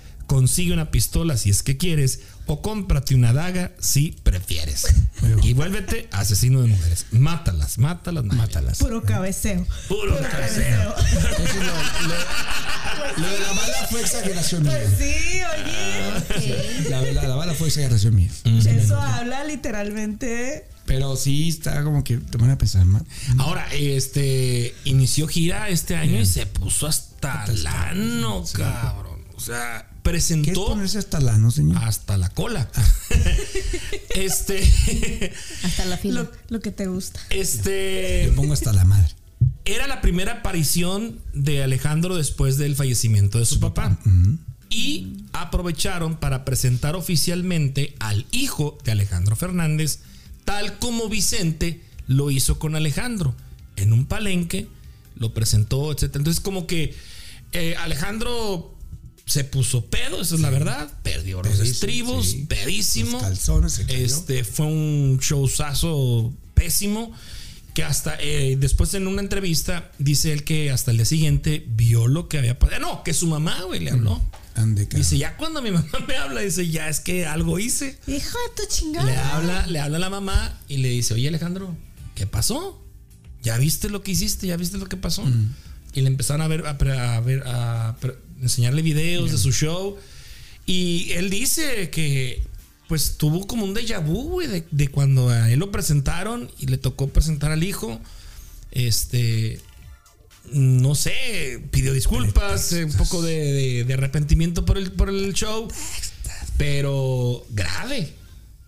consigue una pistola si es que quieres, o cómprate una daga si prefieres. Y vuélvete asesino de mujeres. Mátalas, mátalas, mátalas. Puro cabeceo. Puro cabeceo. Entonces, lo, lo- lo de la bala fue exageración mía. Pues sí, oye. La, la- la bala fue exageración mía. Eso habla literalmente. Pero sí está como que te van a pensar mal. Ahora, este inició gira este año y se puso hasta lano, cabrón. O sea, ¿Qué es presentó ponerse hasta lano, señor? hasta la cola. este, Hasta la fila. Lo, lo que te gusta. Le este pongo hasta la madre. era la primera aparición de Alejandro después del fallecimiento de su papá. Y aprovecharon para presentar oficialmente al hijo de Alejandro Fernández, tal como Vicente lo hizo con Alejandro. En un palenque lo presentó, etc. Entonces, como que eh, Alejandro se puso pedo, esa es la verdad. Perdió los estribos, sí. pedísimo. Los calzones se cayó. Este fue un showzazo pésimo. Que hasta eh, después en una entrevista dice él que hasta el día siguiente vio lo que había pasado. No, que su mamá, güey, le habló. Ande, cara. Dice, ya cuando mi mamá me habla, dice, ya es que algo hice. Hijo de tu Le chingada. habla, le habla a la mamá y le dice, oye Alejandro, ¿qué pasó? ¿Ya viste lo que hiciste? ¿Ya viste lo que pasó? Y le empezaron a ver, a, ver, a enseñarle videos de su show. Y él dice que pues tuvo como un déjà vu, güey, de, de cuando a él lo presentaron y le tocó presentar al hijo. Este, no sé, pidió disculpas, eh, un poco de, de- de arrepentimiento por el, por el show, pero grave,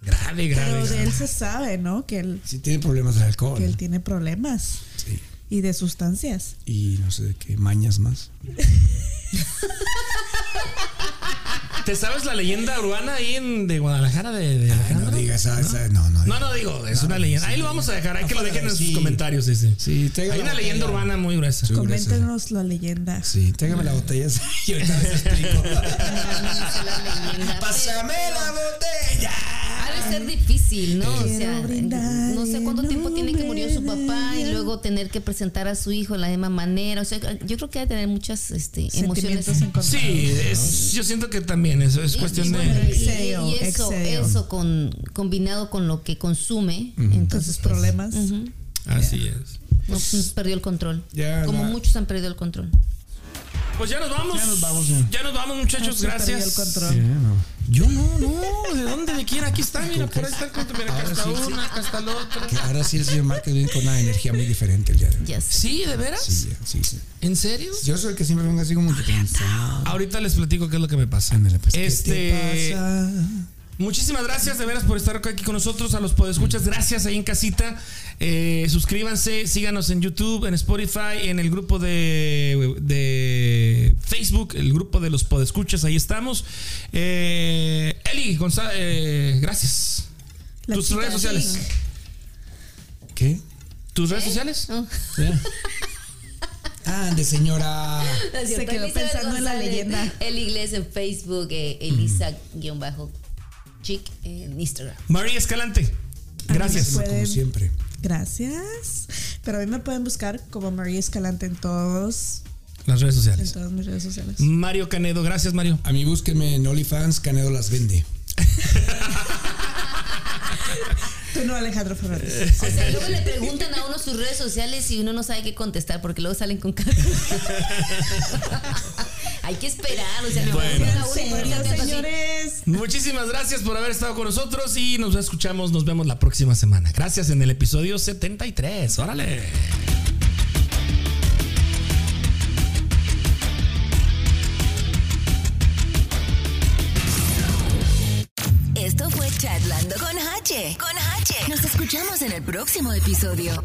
Grave, grave. Pero de grave. él se sabe, ¿no? Que él, Si tiene problemas de alcohol. que él tiene problemas Sí. Y de sustancias. Y no sé de qué mañas más. ¿Te sabes la leyenda urbana ahí en, de Guadalajara de, de Ay, Alejandro? no digas, esa, esa- no, no. No, no digo, es una leyenda. Ahí lo vamos a dejar, hay que lo dejen en sus comentarios. Sí, Sí, Hay una leyenda botella. urbana muy gruesa. Sí. Coméntenos la leyenda. Sí, tráigame la botella y ahorita les explico. Pásame la botella. Ha de ser difícil, ¿no? O sea, brindar no sé cuánto tiempo tiene que murió su papá y luego tener que presentar a su hijo de la misma manera. O sea, yo creo que ha de tener muchas este, emociones. Sí, es- yo siento que también eso es Y- cuestión y, de. bueno, y- eso, eso con, combinado con lo que consume, Con entonces sus problemas. Así es. no, pues, perdió el control. Ya Como la- muchos han perdido el control. Pues ya nos vamos. Ya nos vamos, ya. Ya nos vamos, muchachos. Perdió Gracias. el no. Yo no, no. ¿De dónde? ¿De quién? Aquí está, mira, por ahí está el control. Mira, acá está sí, una, acá está la otra. Que ahora sí el señor Márquez viene con una energía muy diferente el día de hoy. Ya sé. ¿Sí, de veras? Sí, ya, sí, sí. ¿En serio? Yo soy el que siempre vengo así como que cansado. Ahorita les platico qué es lo que me pasa. Ándale, pues, ¿qué Este. te pasa? Muchísimas gracias de veras por estar aquí con nosotros, a los podescuchas. Gracias ahí en casita. Eh, suscríbanse, síganos en YouTube, en Spotify, en el grupo de, de Facebook, el grupo de los podescuchas. Ahí estamos. Eh, Eli González, eh, gracias. La Tus redes sociales. ¿Qué? ¿Tus redes sociales? Oh. Ah, de señora. Se quedó Elizabeth pensando en la leyenda. El inglés en Facebook, eh, Elisa-Chic en Instagram. María Escalante. Gracias. Pueden- Como siempre. Gracias. Pero a mí me pueden buscar como María Escalante en todos, Las redes en sociales. todas mis redes sociales. Mario Canedo, gracias Mario. A mí búsquenme en OnlyFans, Canedo las vende. Tú no, Alejandro Fernández. O sea, luego le preguntan a uno sus redes sociales y uno no sabe qué contestar porque luego salen con cara. Hay que esperar, o sea, no Bueno. a uno y ponerse Señores, atento así. señores. Muchísimas gracias por haber estado con nosotros y nos escuchamos, nos vemos la próxima semana. Gracias en el episodio 73. Órale. Esto fue Chatlando con H. Con H. Nos escuchamos en el próximo episodio.